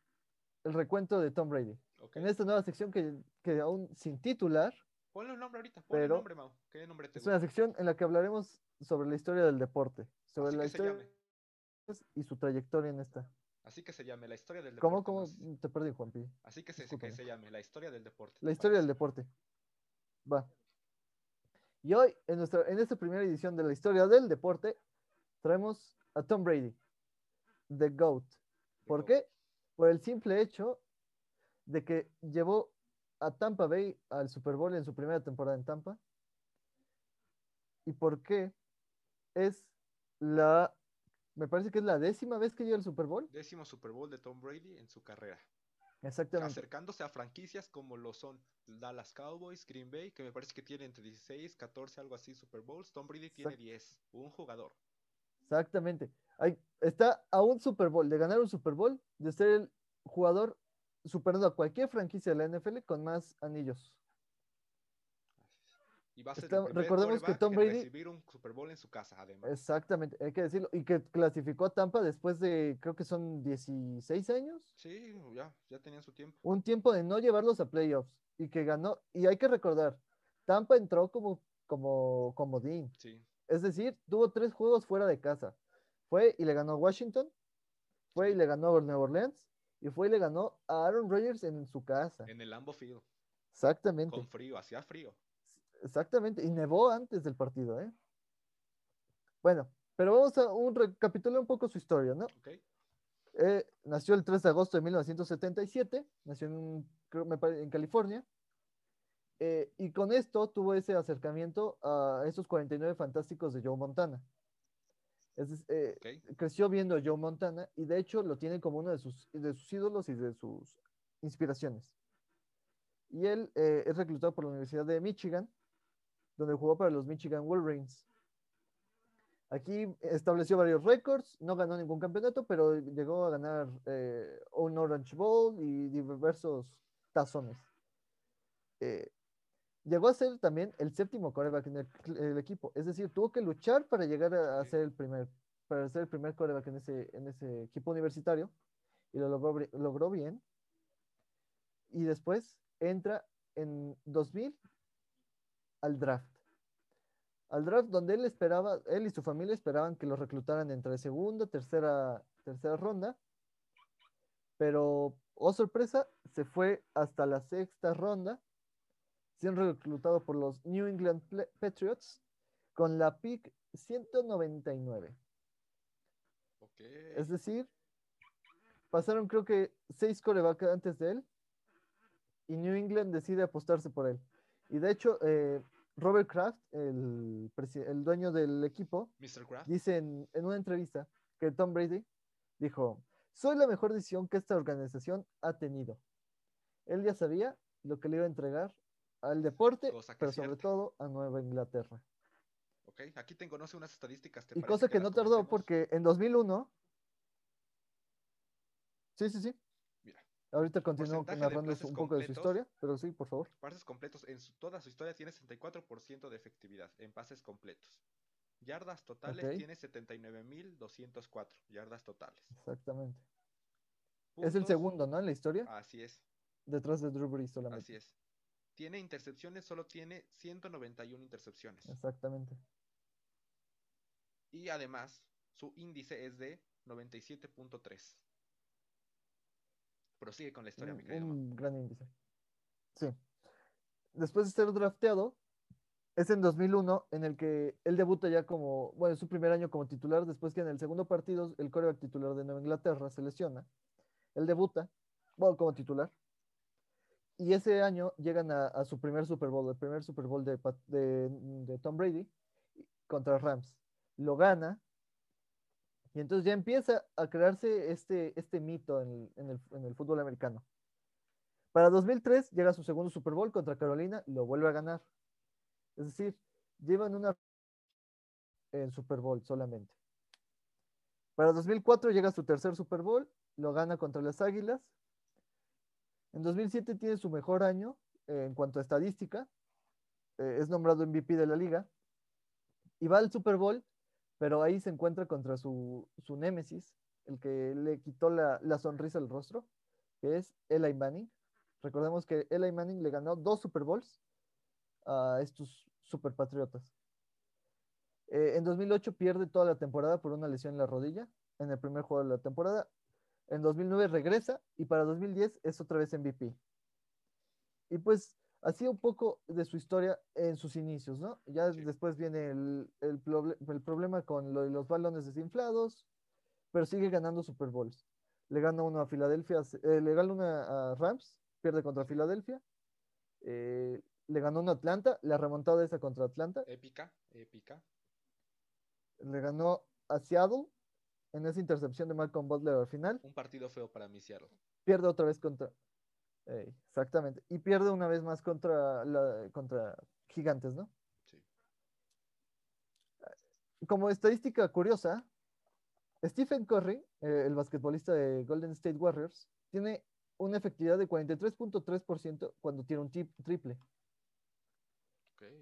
el recuento de Tom Brady. Ok. En esta nueva sección que, que aún sin titular, Ponle un nombre ahorita, ponle Pero- un nombre, Mau. ¿Qué nombre te es una sección en la que hablaremos sobre la historia del deporte, sobre Así la historia llame. Y su trayectoria en esta. Así que se llame la historia del deporte. ¿Cómo, cómo? Te perdí, Juanpi. Así que se, que se llame la historia del deporte. La ¿te historia del deporte. Va. Y hoy, en, nuestra, en esta primera edición de la historia del deporte, traemos a Tom Brady, The GOAT. ¿Por qué? Por el simple hecho de que llevó a Tampa Bay al Super Bowl en su primera temporada en Tampa. ¿Y por qué? Es la, me parece que es la décima vez que llega al Super Bowl. Décimo Super Bowl de Tom Brady en su carrera. Exactamente. Acercándose a franquicias como lo son Dallas Cowboys, Green Bay, que me parece que tiene entre 16, 14, algo así Super Bowls. Tom Brady tiene Exacto. 10. Un jugador. Exactamente. Hay- está a un Super Bowl, de ganar un Super Bowl, de ser el jugador superando a cualquier franquicia de la NFL con más anillos. Y va a ser Está- el recordemos que Tom Brady- recibir un Super Bowl en su casa, además. Exactamente, hay que decirlo. Y que clasificó a Tampa después de, creo que son 16 años, Sí, ya, ya tenían su tiempo. un tiempo de no llevarlos a playoffs y que ganó. Y hay que recordar, Tampa entró como, como comodín. Sí, Es decir, tuvo tres juegos fuera de casa. Fue y le ganó a Washington, fue y le ganó a Nueva Orleans, y fue y le ganó a Aaron Rodgers en su casa. en el Lambo Field, Exactamente, con frío, hacía frío. Exactamente. Y nevó antes del partido, ¿eh? Bueno, pero vamos a un recapitular un poco su historia, ¿no? ¿Ok? Eh, nació el 3 de agosto de 1977, nació en, creo, me pare- en California, eh, y con esto tuvo ese acercamiento a esos 49 fantásticos de Joe Montana. Es, eh, creció viendo a Joe Montana y de hecho lo tiene como uno de sus, de sus ídolos y de sus inspiraciones. Y él es reclutado por la Universidad de Michigan, donde jugó para los Michigan Wolverines. Aquí estableció varios récords, no ganó ningún campeonato, pero llegó a ganar eh, un Orange Bowl y diversos tazones. Eh, llegó a ser también el séptimo quarterback en el, el equipo, es decir, tuvo que luchar para llegar a, ser el primer, para ser el primer quarterback en ese, en ese equipo universitario y lo logró, logró bien. Y después entra en 2000 al draft. Al draft donde él esperaba, él y su familia esperaban que lo reclutaran entre segunda, tercera, tercera ronda. Pero, oh sorpresa, se fue hasta la sexta ronda, siendo reclutado por los New England Patriots con la pick 199. Ok. Es decir, pasaron creo que seis corebacks antes de él y New England decide apostarse por él. Y de hecho, eh, Robert Kraft, el, el dueño del equipo, Mr. Kraft. dice en, en una entrevista que Tom Brady dijo, soy la mejor decisión que esta organización ha tenido. Él ya sabía lo que le iba a entregar al deporte, pero sobre todo a Nueva Inglaterra. Ok, aquí tengo, no sé, unas estadísticas. ¿te Y cosa que no tardó porque en 2001... Sí, sí, sí. Ahorita continúo narrando un poco de su historia, pero sí, por favor. pases completos en su- toda su historia tiene 64% de efectividad en pases completos. Yardas totales Ok. tiene 79.204 yardas totales. Exactamente. Es el segundo, ¿no? En la historia, Así es, detrás de Drew Brees solamente. así es. Tiene intercepciones, solo tiene 191 intercepciones. Exactamente. Y además, su índice es de 97.3. Prosigue con la historia, mi un, querido. un gran índice. Sí. Después de ser drafteado, es en 2001 en el que él debuta ya como, bueno, es su primer año como titular, después que en el segundo partido el coreback titular de Nueva Inglaterra se lesiona. Él debuta, bueno, como titular. Y ese año llegan a, a su primer Super Bowl, el primer Super Bowl de, de- de Tom Brady contra Rams. Lo gana. Y entonces ya empieza a crearse este, este mito en en el- en el fútbol americano. Para 2003 llega su segundo Super Bowl contra Carolina, lo vuelve a ganar. Es decir, llevan una en Super Bowl solamente. Para 2004 llega su tercer Super Bowl, lo gana contra las Águilas. En 2007 tiene su mejor año eh, en cuanto a estadística. eh, es nombrado MVP de la liga. Y va al Super Bowl, pero ahí se encuentra contra su, su némesis, el que le quitó la, la sonrisa al rostro, que es Eli Manning. Recordemos que Eli Manning le ganó dos Super Bowls a estos Super Patriotas. Eh, en 2008 pierde toda la temporada por una lesión en la rodilla, en el primer juego de la temporada. En 2009 regresa y para 2010 es otra vez MVP. Y pues así un poco de su historia en sus inicios, ¿no? Ya Sí. después viene el, el proble- el problema con lo los balones desinflados, pero sigue ganando Super Bowls. Le gana uno a Filadelfia, eh, le gana una a Rams, pierde contra Filadelfia. eh, le ganó uno a Atlanta, la remontada esa contra Atlanta. Épica, épica. Le ganó a Seattle en esa intercepción de Malcolm Butler al final. Un partido feo para mi Seattle. Pierde otra vez contra. Ey, exactamente. Y pierde una vez más contra, la, contra Gigantes, ¿no? Sí. Como estadística curiosa, Stephen Curry, eh, el basquetbolista de Golden State Warriors, tiene una efectividad de 43.3% cuando tiene un tip- triple.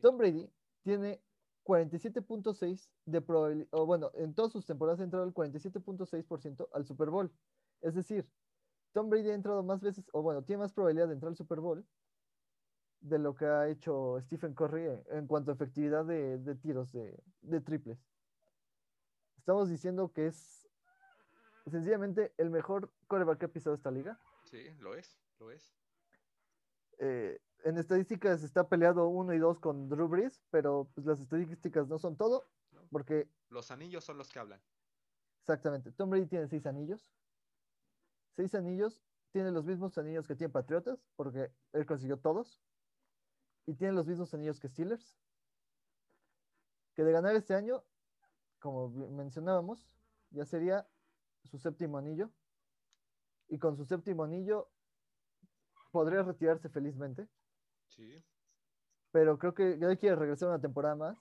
Tom Brady tiene 47.6 de probabilidad, o bueno, en todas sus temporadas ha entrado el 47.6% al Super Bowl. Es decir, Tom Brady ha entrado más veces, o bueno, tiene más probabilidad de entrar al Super Bowl de lo que ha hecho Stephen Curry en, cuanto a efectividad de, de tiros de, de triples. Estamos diciendo que es sencillamente el mejor coreback que ha pisado esta liga. Sí, lo es, lo es. eh, en estadísticas está peleado 1 y 2 con Drew Brees, pero pues, las estadísticas no son todo, ¿no? porque Los anillos son los que hablan. exactamente, Tom Brady tiene 6 anillos. 6 anillos, tiene los mismos anillos que tiene Patriotas, porque él consiguió todos. Y tiene los mismos anillos que Steelers. Que de ganar este año, como mencionábamos, ya sería su séptimo anillo. Y con su séptimo anillo podría retirarse felizmente. Sí. pero creo que ya quiere regresar una temporada más.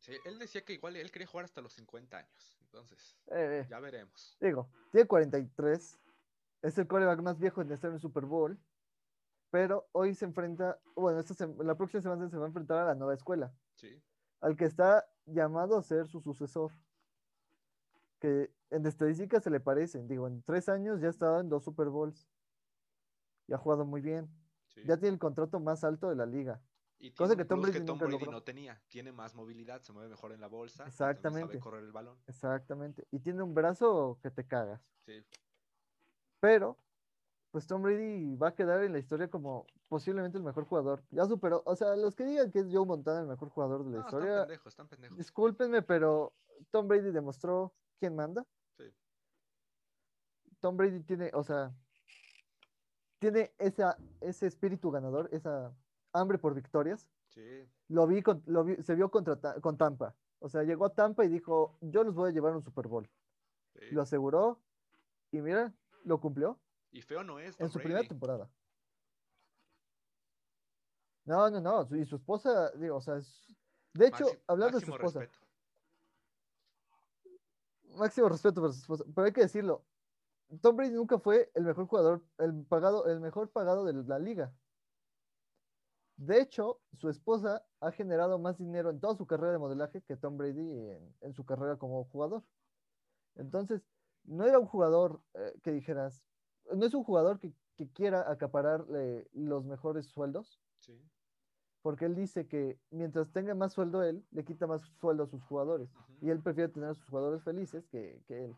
Sí, él decía que igual él quería jugar hasta los 50 años. Entonces, Eh, ya veremos. digo, tiene 43, es el coreback más viejo en estar en el Super Bowl, pero hoy se enfrenta, bueno, esta la próxima semana se va a enfrentar a la nueva escuela, Sí. al que está llamado a ser su sucesor, que en estadísticas se le parecen, digo, en tres años ya ha estado en dos Super Bowls y ha jugado muy bien, sí. ya tiene el contrato más alto de la liga. Y cosa que Tom Brady Tom nunca Brady no tenía. Tiene más movilidad, se mueve mejor en la bolsa. Exactamente. sabe correr el balón. Exactamente, y tiene un brazo que te cagas. Sí. Pero, pues Tom Brady va a quedar en la historia como posiblemente el mejor jugador. Ya superó, o sea, los que digan que es Joe Montana el mejor jugador de la No, están historia, pendejos, están pendejos. discúlpenme, pero Tom Brady demostró quién manda. Sí. Tom Brady tiene, o sea, tiene esa, ese espíritu ganador, esa hambre por victorias. Sí. Lo vi, con- lo vi- se vio contra, con Tampa. O sea, llegó a Tampa y dijo, yo los voy a llevar a un Super Bowl. sí. Lo aseguró y mira, lo cumplió. Y feo no es en su Brady. primera temporada. No, no, no. Y su esposa, digo, o sea, es- de hecho, Maxi- hablando de su máximo esposa, respeto. máximo respeto por su esposa, pero hay que decirlo. Tom Brady nunca fue el mejor jugador, el pagado, el mejor pagado de la liga. De hecho, su esposa ha generado más dinero en toda su carrera de modelaje que Tom Brady en, en su carrera como jugador. Entonces, no era un jugador eh, que dijeras, no es un jugador que, que quiera acapararle los mejores sueldos, Sí. porque él dice que mientras tenga más sueldo él, le quita más sueldo a sus jugadores. Y él prefiere tener a sus jugadores felices que, que él.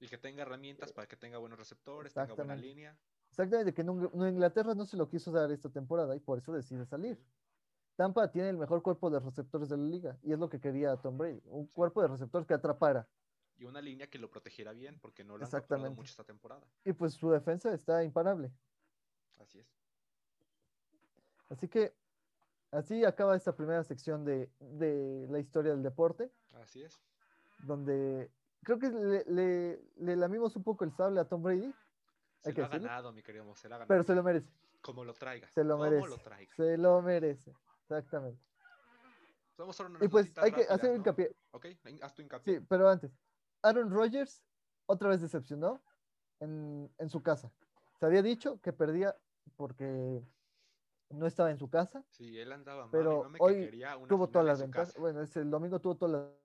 Y que tenga herramientas para que tenga buenos receptores, tenga buena línea. Exactamente, que Nueva Inglaterra no se lo quiso dar esta temporada y por eso decide salir. Tampa tiene el mejor cuerpo de receptores de la liga y es lo que quería Tom Brady, un cuerpo de receptores que atrapara. Y una línea que lo protegiera bien, porque no lo han Exactamente. mucho esta temporada. Y pues su defensa está imparable. Así es. Así que así acaba esta primera sección de, de la historia del deporte, Así es. donde creo que le, le- le lamimos un poco el sable a Tom Brady, Se lo ha decirlo. ganado, mi querido Mo, se lo ha ganado. pero se lo merece, Como lo traiga. se lo como merece, lo traiga. se lo merece, exactamente. Vamos a Y pues hay que hacer ¿no? hincapié, Ok, haz tu hincapié. sí, pero antes, Aaron Rodgers otra vez decepcionó en, en su casa. Se había dicho que perdía porque no estaba en su casa, Sí, él andaba mal, Pero hoy quería una tuvo todas las ventajas. Bueno, es el domingo tuvo todas las.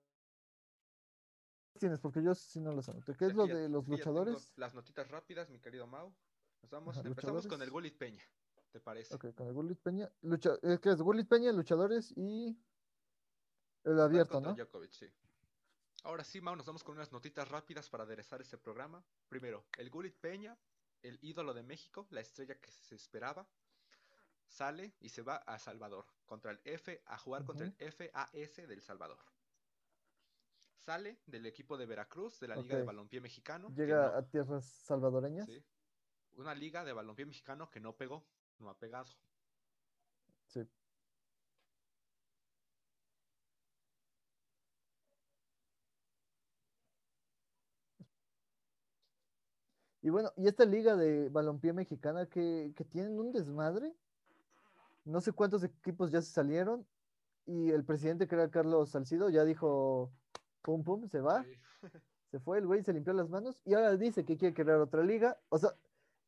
Tienes, porque yo sí no lo anoté. ¿Qué es lo de los luchadores? Las notitas rápidas, mi querido Mau. Nos vamos, Ajá, empezamos con el Gulit Peña, ¿te parece? Ok, con el Gullit Peña. Lucha, eh, ¿Qué es? Gullit Peña, luchadores y. El abierto, ¿no? Djokovic, sí. Ahora sí, Mau, nos vamos con unas notitas rápidas para aderezar este programa. Primero, el Gulit Peña, el ídolo de México, la estrella que se esperaba, sale y se va a Salvador contra el F a jugar contra el FAS del Salvador. Sale del equipo de Veracruz, de la Liga de. Balompié Mexicano. Llega no- a tierras salvadoreñas. sí, una liga de balompié mexicano que no pegó, no ha pegado. Sí. Y bueno, y esta liga de balompié mexicana que, que tienen un desmadre. No sé cuántos equipos ya se salieron. Y el presidente, que era Carlos Salcido, ya dijo, pum, pum, se va. Sí. *laughs* Se fue el güey, se limpió las manos. Y ahora dice que quiere crear otra liga. O sea,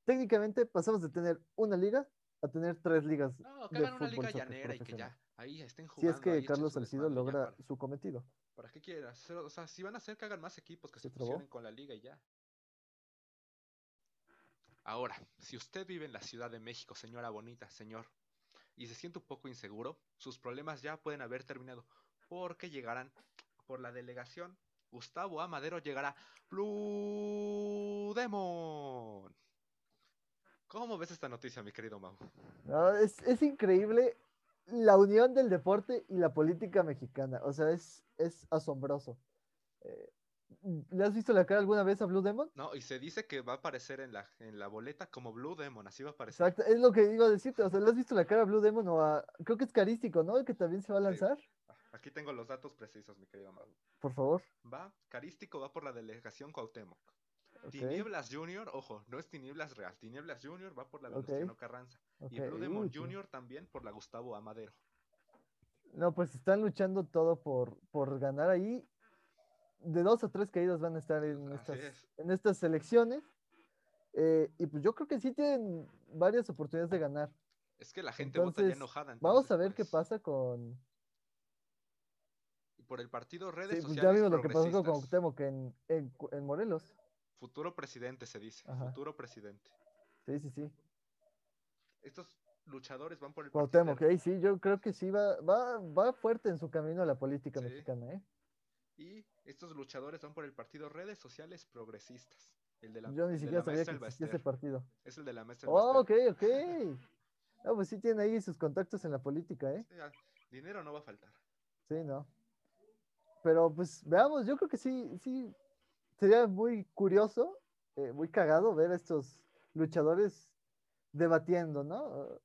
técnicamente pasamos de tener una liga a tener tres ligas. No, que de hagan una liga llanera y que ya ahí estén Si jugando. es que Carlos Salcido logra para- su cometido. ¿Para qué quieras? O sea, si van a hacer que hagan más equipos que ¿Se se fusionen con la liga y ya. Ahora, si usted vive en la Ciudad de México, señora bonita, señor, y se siente un poco inseguro, sus problemas ya pueden haber terminado, porque llegarán por la delegación. Gustavo Amadero llegará Blue. ¿Cómo ves esta noticia, mi querido Mau? Es increíble la unión del deporte y la política mexicana. O sea, es, es asombroso. Eh, ¿Le has visto la cara alguna vez a Blue Demon? No, y se dice que va a aparecer en la, en la boleta como Blue Demon, así va a aparecer. Exacto, es lo que iba a decirte. O sea, ¿le has visto la cara a Blue Demon o a... Creo que es carístico, ¿no? El que también se va a lanzar. Aquí tengo los datos precisos, mi querido Mau. Por favor. Va, Carístico va por la delegación Cuauhtémoc. Tinieblas Junior, ojo, no es Tinieblas Real. Tinieblas Junior va por la Ok, Venustiano Carranza. Y Blue Demon Uy, Junior también por la Gustavo Amadero. No, pues están luchando todo por, por ganar ahí. De dos a tres caídas van a estar en estas, es. en estas selecciones. Eh, y pues yo creo que sí tienen varias oportunidades de ganar. Es que la gente vota ya Entonces, enojada. Vamos entonces, a ver qué pues, pasa con. Y por el partido redes Sí, pues sociales ya vimos lo que pasó con. Cuauhtémoc en, en, en Morelos. Futuro presidente se dice. Ajá. Futuro presidente. Sí, sí, sí. Estos luchadores van por el Cuauhtémoc, partido. ahí sí, yo creo que sí va, va, va fuerte en su camino a la política Sí. mexicana, ¿eh? Y estos luchadores van por el partido redes sociales progresistas. El de la, Yo ni siquiera sabía que existía ese partido. Es el de la maestra Oh, ok, ok. No, pues sí tiene ahí sus contactos en la política, ¿eh? Sí, ah, dinero no va a faltar. Sí, no. Pero pues veamos, yo creo que sí, sí, sería muy curioso, eh, muy cagado ver a estos luchadores debatiendo, ¿no?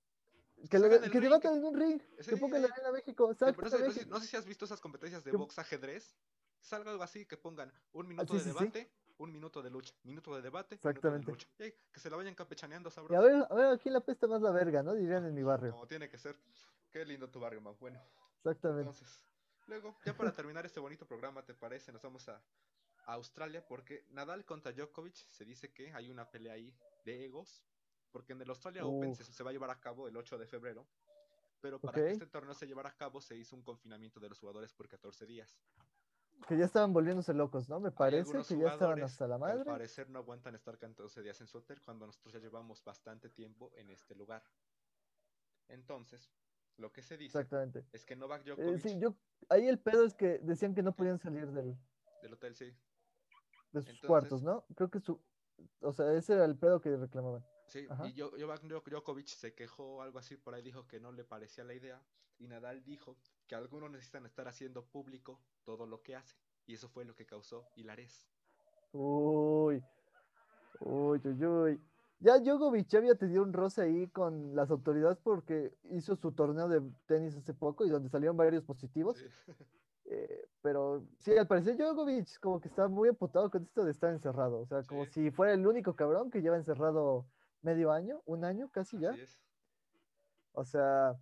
Que, lo- que debatan en un ring, Sí, que pongan la arena México, Sí, pero no, sé, no sé- si has visto esas competencias de box ajedrez. Salga algo así, que pongan un minuto sí, de sí, sí. debate, un minuto de lucha, minuto de debate, minuto de Exactamente. lucha. Que se la vayan campechaneando Y sabroso. a ver, a ver, ¿a quién la pesta más la verga, no? Dirían en mi barrio. Como tiene que ser. Qué lindo tu barrio, Mau. Bueno, Exactamente. entonces, luego, ya para terminar este bonito programa, ¿te parece? Nos vamos a, a Australia porque Nadal contra Djokovic se dice que hay una pelea ahí de egos. Porque en el Australia Open se, va a llevar a cabo el 8 de febrero. Pero para que este torneo se llevara a cabo se hizo un confinamiento de los jugadores por 14 días. Que ya estaban volviéndose locos, ¿no? Me parece que ya estaban hasta la que Al madre. parecer no aguantan estar 14 días en su hotel cuando nosotros ya llevamos bastante tiempo en este lugar. Entonces, lo que se dice Exactamente. es que Novak Eh, Djokovic sí, yo, ahí el pedo es que decían que no podían salir del, del hotel sí. de sus Entonces- cuartos, ¿no? Creo que su, o sea, ese era el pedo que reclamaban. Sí, Ajá. y yo, yo, Djokovic se quejó, algo así, por ahí dijo que no le parecía la idea. Y Nadal dijo que algunos necesitan estar haciendo público todo lo que hacen. Y eso fue lo que causó hilarés. Uy, uy, uy, uy. Ya Djokovic había tenido un roce ahí con las autoridades porque hizo su torneo de tenis hace poco y donde salieron varios positivos. Sí. *laughs* Eh, pero sí, al parecer Djokovic como que está muy emputado con esto de estar encerrado. O sea, como Sí. si fuera el único cabrón que lleva encerrado medio año, un año casi ya. O sea,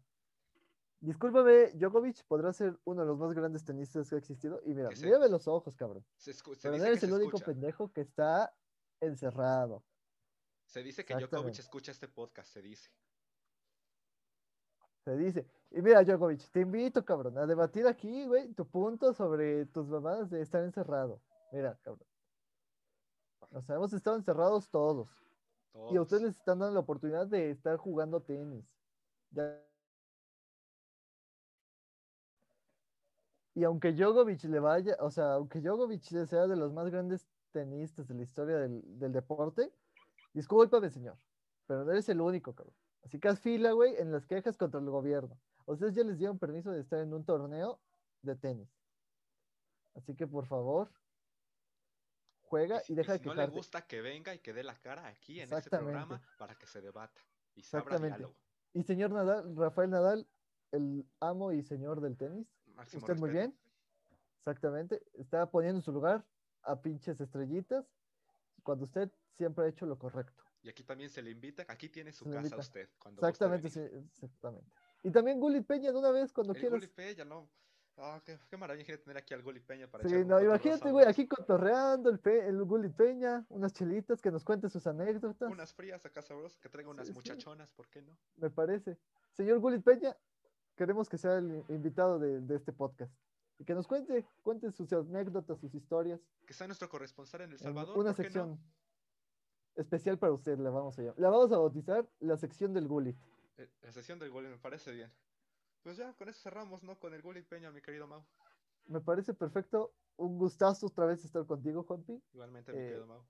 discúlpame, Djokovic podrá ser uno de los más grandes tenistas que ha existido. Y mira, mírame los ojos, cabrón. Se, escu- se Pero no eres que el único escucha. pendejo que está encerrado. Se dice que Djokovic escucha este podcast, se dice. Se dice. Y mira, Djokovic, te invito, cabrón, a debatir aquí, güey, tu punto sobre tus mamadas de estar encerrado. Mira, cabrón. O sea, hemos estado encerrados todos. Y a ustedes les están dando la oportunidad de estar jugando tenis. Ya- Y aunque Djokovic le vaya, o sea, aunque Djokovic sea de los más grandes tenistas de la historia del, del deporte, discúlpame, señor, pero no eres el único, cabrón. Así que haz fila, güey, en las quejas contra el gobierno. Ustedes ya les dieron permiso de estar en un torneo de tenis. Así que, por favor, juega si- y deja de si no le gusta que venga y que dé la cara aquí en este programa para que se debata y se abra diálogo. Y señor Nadal, Rafael Nadal, el amo y señor del tenis. Máximo Usted muy bien. Exactamente. Está poniendo en su lugar a pinches estrellitas cuando usted siempre ha hecho lo correcto. Y aquí también se le invita, aquí tiene su Se casa usted. Cuando Exactamente, sí, exactamente. Y también Gullit Peña de una vez cuando El quieras. Gulli Peña, ¿no? Ah, qué, qué maravilla tener aquí al Gulli Peña para Sí, no, imagínate, güey, aquí cotorreando el, pe- el Gullit Peña, unas chelitas que nos cuente sus anécdotas. Unas frías acá sabrosas, que traiga unas Sí, sí. muchachonas, ¿por qué no? Me parece. Señor Gullit Peña, queremos que sea el invitado de, de este podcast. Y que nos cuente, cuente sus anécdotas, sus historias. Que sea nuestro corresponsal en El en Salvador, una sección especial para usted, la vamos a llamar. La vamos a bautizar la sección del Gullit. Eh, La sesión del Gulli me parece bien. Pues ya, con eso cerramos, ¿no? Con el Gulli Peña, mi querido Mau. Me parece perfecto. Un gustazo otra vez estar contigo, Juanpi. Igualmente, mi Eh, querido Mau.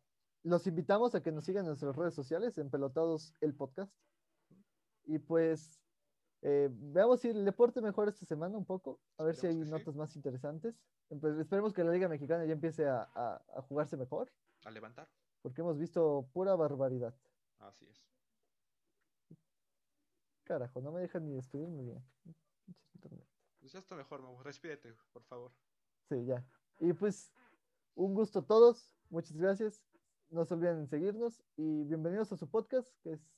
Los invitamos a que nos sigan en nuestras redes sociales, en Pelotados el Podcast. Y pues eh, veamos si el deporte mejora esta semana un poco, a ver si hay sí. notas más interesantes. Pues, esperemos que la Liga Mexicana ya empiece a, a- a jugarse mejor, A levantar. porque hemos visto pura barbaridad. Así es. Carajo, no me dejan ni despedirme bien. Pues ya está mejor, Mau. Respírate, por favor. Sí, ya. Y pues, un gusto a todos. Muchas gracias. No se olviden de seguirnos y bienvenidos a su podcast, que es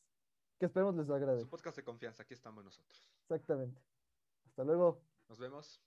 que esperemos les agrade. Su podcast de confianza, aquí estamos nosotros. Exactamente. Hasta luego. Nos vemos.